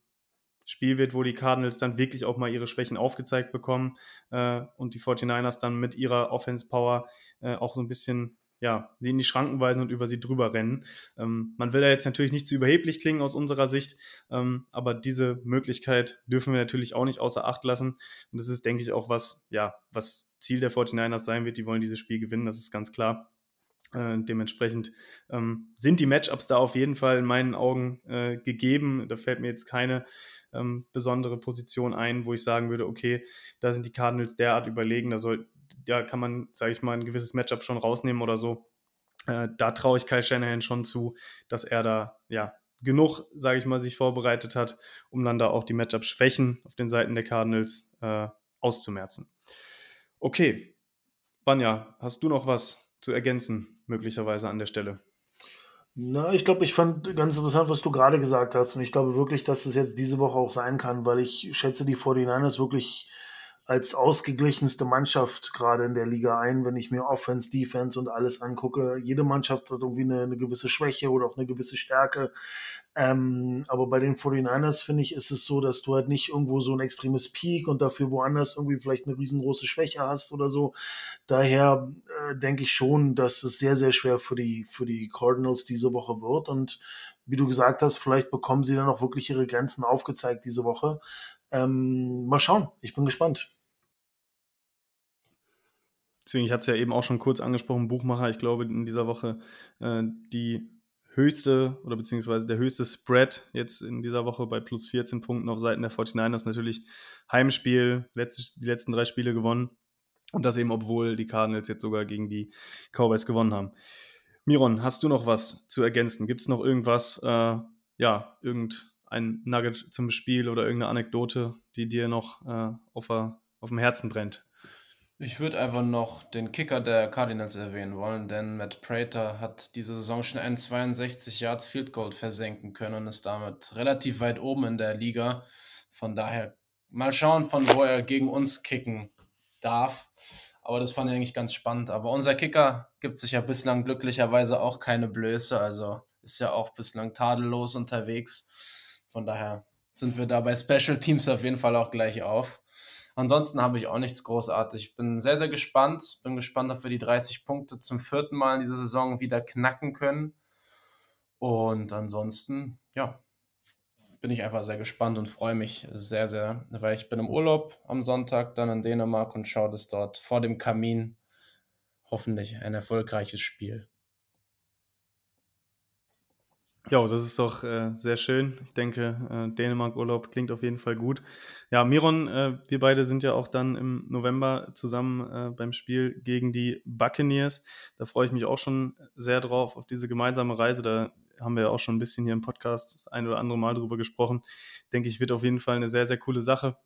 Spiel wird, wo die Cardinals dann wirklich auch mal ihre Schwächen aufgezeigt bekommen äh, und die 49ers dann mit ihrer Offense-Power äh, auch so ein bisschen ja, sie in die Schranken weisen und über sie drüber rennen. Ähm, man will da jetzt natürlich nicht zu überheblich klingen aus unserer Sicht, ähm, aber diese Möglichkeit dürfen wir natürlich auch nicht außer Acht lassen. Und das ist, denke ich, auch was, ja, was Ziel der 49ers sein wird. Die wollen dieses Spiel gewinnen, das ist ganz klar. Äh, dementsprechend ähm, sind die Matchups da auf jeden Fall in meinen Augen äh, gegeben. Da fällt mir jetzt keine ähm, besondere Position ein, wo ich sagen würde, okay, da sind die Cardinals derart überlegen, da soll, da kann man, sage ich mal, ein gewisses Matchup schon rausnehmen oder so. Äh, da traue ich Kyle Shanahan schon zu, dass er da ja genug, sage ich mal, sich vorbereitet hat, um dann da auch die Matchup-Schwächen auf den Seiten der Cardinals äh, auszumerzen. Okay, Banja, hast du noch was zu ergänzen, möglicherweise an der Stelle? Na, ich glaube, ich fand ganz interessant, was du gerade gesagt hast. Und ich glaube wirklich, dass es jetzt diese Woche auch sein kann, weil ich schätze die 49ers wirklich als ausgeglichenste Mannschaft gerade in der Liga ein, wenn ich mir Offense, Defense und alles angucke. Jede Mannschaft hat irgendwie eine, eine gewisse Schwäche oder auch eine gewisse Stärke. Ähm, aber bei den 49ers finde ich, ist es so, dass du halt nicht irgendwo so ein extremes Peak und dafür woanders irgendwie vielleicht eine riesengroße Schwäche hast oder so. Daher äh, denke ich schon, dass es sehr, sehr schwer für die, für die Cardinals diese Woche wird. Und wie du gesagt hast, vielleicht bekommen sie dann auch wirklich ihre Grenzen aufgezeigt diese Woche. Ähm, mal schauen, ich bin gespannt. Deswegen, ich hatte es ja eben auch schon kurz angesprochen, Buchmacher, ich glaube in dieser Woche äh, die höchste oder beziehungsweise der höchste Spread jetzt in dieser Woche bei plus 14 Punkten auf Seiten der 49ers. Natürlich Heimspiel, letztes, die letzten drei Spiele gewonnen. Und das eben, obwohl die Cardinals jetzt sogar gegen die Cowboys gewonnen haben. Miron, hast du noch was zu ergänzen? Gibt es noch irgendwas, äh, ja, irgendein Nugget zum Spiel oder irgendeine Anekdote, die dir noch äh, auf, auf dem Herzen brennt? Ich würde einfach noch den Kicker der Cardinals erwähnen wollen, denn Matt Prater hat diese Saison schon einen 62 Yards Field Goal versenken können und ist damit relativ weit oben in der Liga. Von daher mal schauen, von wo er gegen uns kicken darf. Aber das fand ich eigentlich ganz spannend. Aber unser Kicker gibt sich ja bislang glücklicherweise auch keine Blöße, also ist ja auch bislang tadellos unterwegs. Von daher sind wir da bei Special Teams auf jeden Fall auch gleich auf. Ansonsten habe ich auch nichts großartig. Bin sehr, sehr gespannt. Bin gespannt, ob wir die 30 Punkte zum vierten Mal in dieser Saison wieder knacken können. Und ansonsten, ja, bin ich einfach sehr gespannt und freue mich sehr, sehr, weil ich bin im Urlaub am Sonntag dann in Dänemark und schaue das dort vor dem Kamin hoffentlich ein erfolgreiches Spiel. Ja, das ist doch äh, sehr schön. Ich denke, äh, Dänemark-Urlaub klingt auf jeden Fall gut. Ja, Miron, äh, wir beide sind ja auch dann im November zusammen äh, beim Spiel gegen die Buccaneers. Da freue ich mich auch schon sehr drauf, auf diese gemeinsame Reise. Da haben wir ja auch schon ein bisschen hier im Podcast das ein oder andere Mal drüber gesprochen. Denke ich, wird auf jeden Fall eine sehr, sehr coole Sache.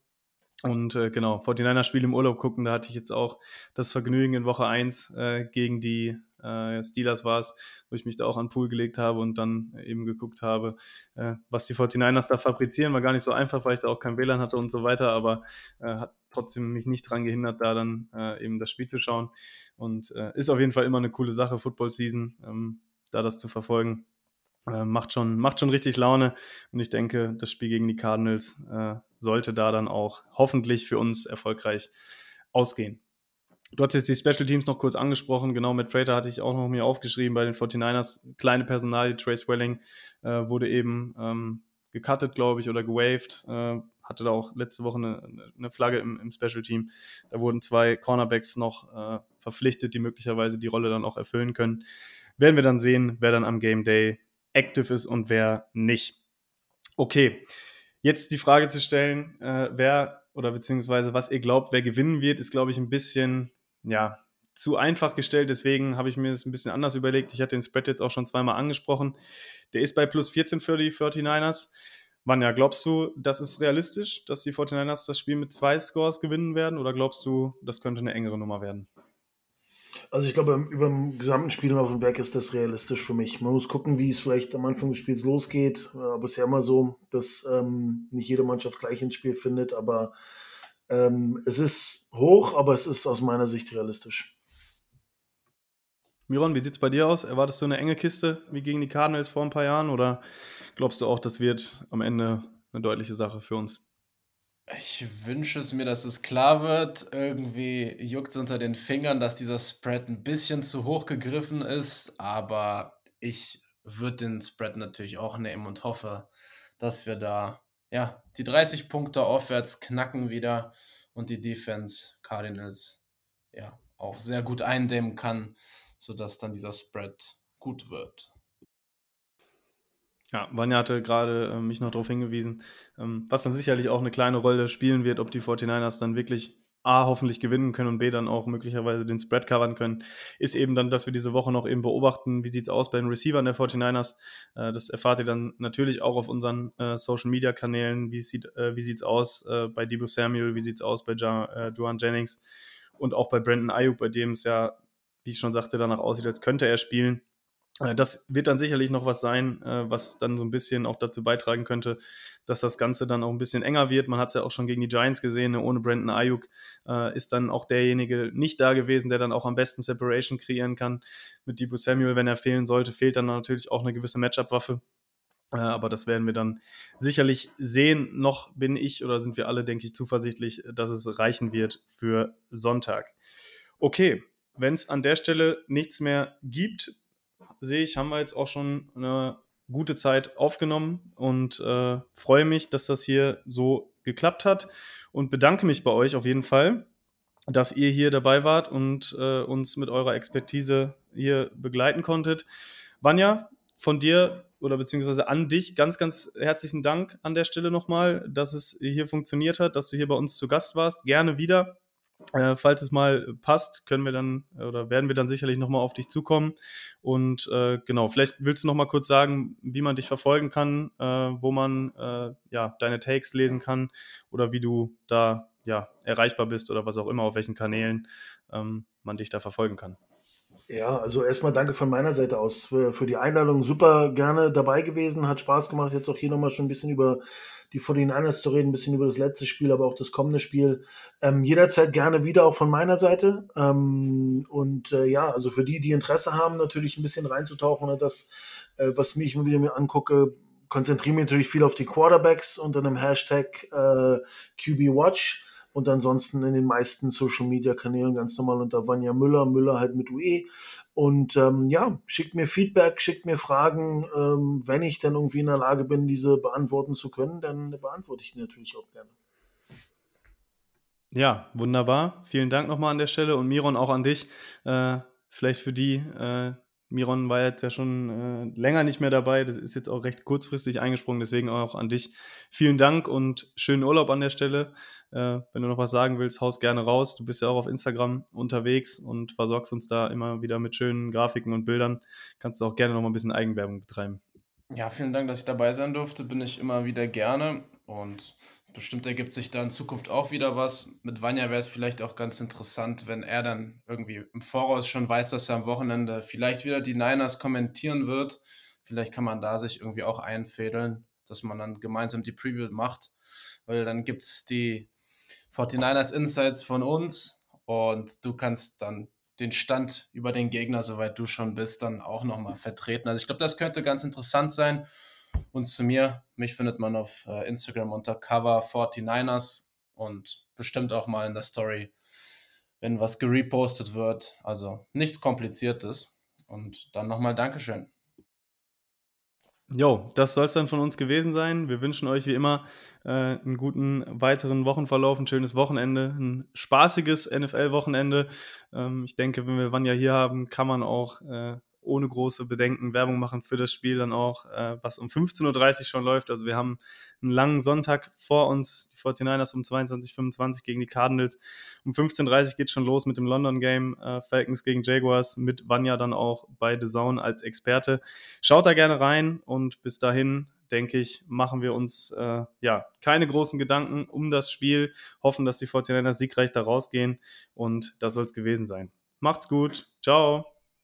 Und äh, genau, 49er-Spiel im Urlaub gucken, da hatte ich jetzt auch das Vergnügen in Woche 1 äh, gegen die äh, Steelers war es, wo ich mich da auch an den Pool gelegt habe und dann eben geguckt habe, äh, was die 49ers da fabrizieren. War gar nicht so einfach, weil ich da auch kein WLAN hatte und so weiter, aber äh, hat trotzdem mich nicht daran gehindert, da dann äh, eben das Spiel zu schauen. Und äh, ist auf jeden Fall immer eine coole Sache, Football Season, ähm, da das zu verfolgen. Äh, macht, schon, macht schon richtig Laune und ich denke, das Spiel gegen die Cardinals äh, sollte da dann auch hoffentlich für uns erfolgreich ausgehen. Du hast jetzt die Special Teams noch kurz angesprochen. Genau, mit Prater hatte ich auch noch mir aufgeschrieben bei den 49ers. Kleine Personal, Trace Welling äh, wurde eben ähm, gecuttet, glaube ich, oder gewaved. Äh, hatte da auch letzte Woche eine, eine Flagge im, im, Special Team. Da wurden zwei Cornerbacks noch äh, verpflichtet, die möglicherweise die Rolle dann auch erfüllen können. Werden wir dann sehen, wer dann am Game Day active ist und wer nicht. Okay, jetzt die Frage zu stellen, äh, wer oder beziehungsweise was ihr glaubt, wer gewinnen wird, ist, glaube ich, ein bisschen, ja, zu einfach gestellt. Deswegen habe ich mir das ein bisschen anders überlegt. Ich hatte den Spread jetzt auch schon zweimal angesprochen. Der ist bei plus 14 für die 49ers. Vanja, glaubst du, das ist realistisch, dass die 49ers das Spiel mit zwei Scores gewinnen werden? Oder glaubst du, das könnte eine engere Nummer werden? Also ich glaube, über dem gesamten Spiel auf dem Werk ist das realistisch für mich. Man muss gucken, wie es vielleicht am Anfang des Spiels losgeht. Aber es ist ja immer so, dass ähm, nicht jede Mannschaft gleich ins Spiel findet. Aber ähm, es ist hoch, aber es ist aus meiner Sicht realistisch. Miron, wie sieht es bei dir aus? Erwartest du eine enge Kiste wie gegen die Cardinals vor ein paar Jahren oder glaubst du auch, das wird am Ende eine deutliche Sache für uns? Ich wünsche es mir, dass es klar wird. Irgendwie juckt es unter den Fingern, dass dieser Spread ein bisschen zu hoch gegriffen ist, aber ich würde den Spread natürlich auch nehmen und hoffe, dass wir da ja, die 30 Punkte aufwärts knacken wieder und die Defense Cardinals ja auch sehr gut eindämmen kann, sodass dann dieser Spread gut wird. Ja, Vanja hatte gerade äh, mich noch darauf hingewiesen, ähm, was dann sicherlich auch eine kleine Rolle spielen wird, ob die 49ers dann wirklich A, hoffentlich gewinnen können und B, dann auch möglicherweise den Spread covern können, ist eben dann, dass wir diese Woche noch eben beobachten, wie sieht es aus bei den Receivern der 49ers. Äh, das erfahrt ihr dann natürlich auch auf unseren äh, Social-Media-Kanälen. Wie sieht äh, es aus äh, bei Debo Samuel, wie sieht es aus bei ja, äh, Duan Jennings und auch bei Brandon Ayuk, bei dem es ja, wie ich schon sagte, danach aussieht, als könnte er spielen. Äh, das wird dann sicherlich noch was sein, äh, was dann so ein bisschen auch dazu beitragen könnte, dass das Ganze dann auch ein bisschen enger wird. Man hat es ja auch schon gegen die Giants gesehen, ne? ohne Brandon Ayuk äh, ist dann auch derjenige nicht da gewesen, der dann auch am besten Separation kreieren kann. Mit Debo Samuel, wenn er fehlen sollte, fehlt dann natürlich auch eine gewisse Matchup-Waffe. aber das werden wir dann sicherlich sehen. Noch bin ich oder sind wir alle, denke ich, zuversichtlich, dass es reichen wird für Sonntag. Okay, wenn es an der Stelle nichts mehr gibt, sehe ich, haben wir jetzt auch schon eine gute Zeit aufgenommen und äh, freue mich, dass das hier so geklappt hat und bedanke mich bei euch auf jeden Fall, dass ihr hier dabei wart und äh, uns mit eurer Expertise hier begleiten konntet. Vanja, von dir oder beziehungsweise an dich ganz, ganz herzlichen Dank an der Stelle nochmal, dass es hier funktioniert hat, dass du hier bei uns zu Gast warst. Gerne wieder. Äh, falls es mal passt, können wir dann oder werden wir dann sicherlich nochmal auf dich zukommen. Und äh, genau, vielleicht willst du noch mal kurz sagen, wie man dich verfolgen kann, äh, wo man äh, ja deine Takes lesen kann oder wie du da ja erreichbar bist oder was auch immer, auf welchen Kanälen ähm, man dich da verfolgen kann. Ja, also erstmal danke von meiner Seite aus für, die Einladung. Super gerne dabei gewesen, hat Spaß gemacht, jetzt auch hier nochmal schon ein bisschen über die 49ers zu reden, ein bisschen über das letzte Spiel, aber auch das kommende Spiel. Ähm, jederzeit gerne wieder auch von meiner Seite. Ähm, und äh, ja, also für die, die Interesse haben, natürlich ein bisschen reinzutauchen und das, äh, was mich immer wieder mir angucke, konzentriere mich natürlich viel auf die Quarterbacks unter einem Hashtag äh, QBWatch und ansonsten in den meisten Social Media Kanälen ganz normal unter Vanja Müller, Müller halt mit UE. Und ähm, ja, schickt mir Feedback, schickt mir Fragen. Ähm, wenn ich dann irgendwie in der Lage bin, diese beantworten zu können, dann beantworte ich die natürlich auch gerne. Ja, wunderbar. Vielen Dank nochmal an der Stelle und Miron auch an dich. Äh, vielleicht für die, äh, Miron war jetzt ja schon äh, länger nicht mehr dabei. Das ist jetzt auch recht kurzfristig eingesprungen. Deswegen auch an dich vielen Dank und schönen Urlaub an der Stelle. Äh, wenn du noch was sagen willst, haust gerne raus. Du bist ja auch auf Instagram unterwegs und versorgst uns da immer wieder mit schönen Grafiken und Bildern. Kannst du auch gerne noch mal ein bisschen Eigenwerbung betreiben. Ja, vielen Dank, dass ich dabei sein durfte. Bin ich immer wieder gerne. Und bestimmt ergibt sich da in Zukunft auch wieder was. Mit Vanya wäre es vielleicht auch ganz interessant, wenn er dann irgendwie im Voraus schon weiß, dass er am Wochenende vielleicht wieder die Niners kommentieren wird. Vielleicht kann man da sich irgendwie auch einfädeln, dass man dann gemeinsam die Preview macht, weil dann gibt es die 49ers Insights von uns und du kannst dann den Stand über den Gegner, soweit du schon bist, dann auch nochmal vertreten. Also ich glaube, das könnte ganz interessant sein. Und zu mir, mich findet man auf äh, Instagram unter Cover49ers und bestimmt auch mal in der Story, wenn was gerepostet wird. Also nichts Kompliziertes. Und dann nochmal Dankeschön. Jo, das soll es dann von uns gewesen sein. Wir wünschen euch wie immer äh, einen guten weiteren Wochenverlauf, ein schönes Wochenende, ein spaßiges NFL-Wochenende. Ähm, ich denke, wenn wir Vanja hier haben, kann man auch äh, ohne große Bedenken Werbung machen für das Spiel dann auch, äh, was um 15.30 Uhr schon läuft. Also wir haben einen langen Sonntag vor uns. Die 49ers um 22.25 gegen die Cardinals. Um 15.30 Uhr geht schon los mit dem London Game. Äh, Falcons gegen Jaguars mit Vanya dann auch bei The Zone als Experte. Schaut da gerne rein und bis dahin denke ich, machen wir uns äh, ja keine großen Gedanken um das Spiel, hoffen, dass die 49ers siegreich da rausgehen und das soll es gewesen sein. Macht's gut. Ciao.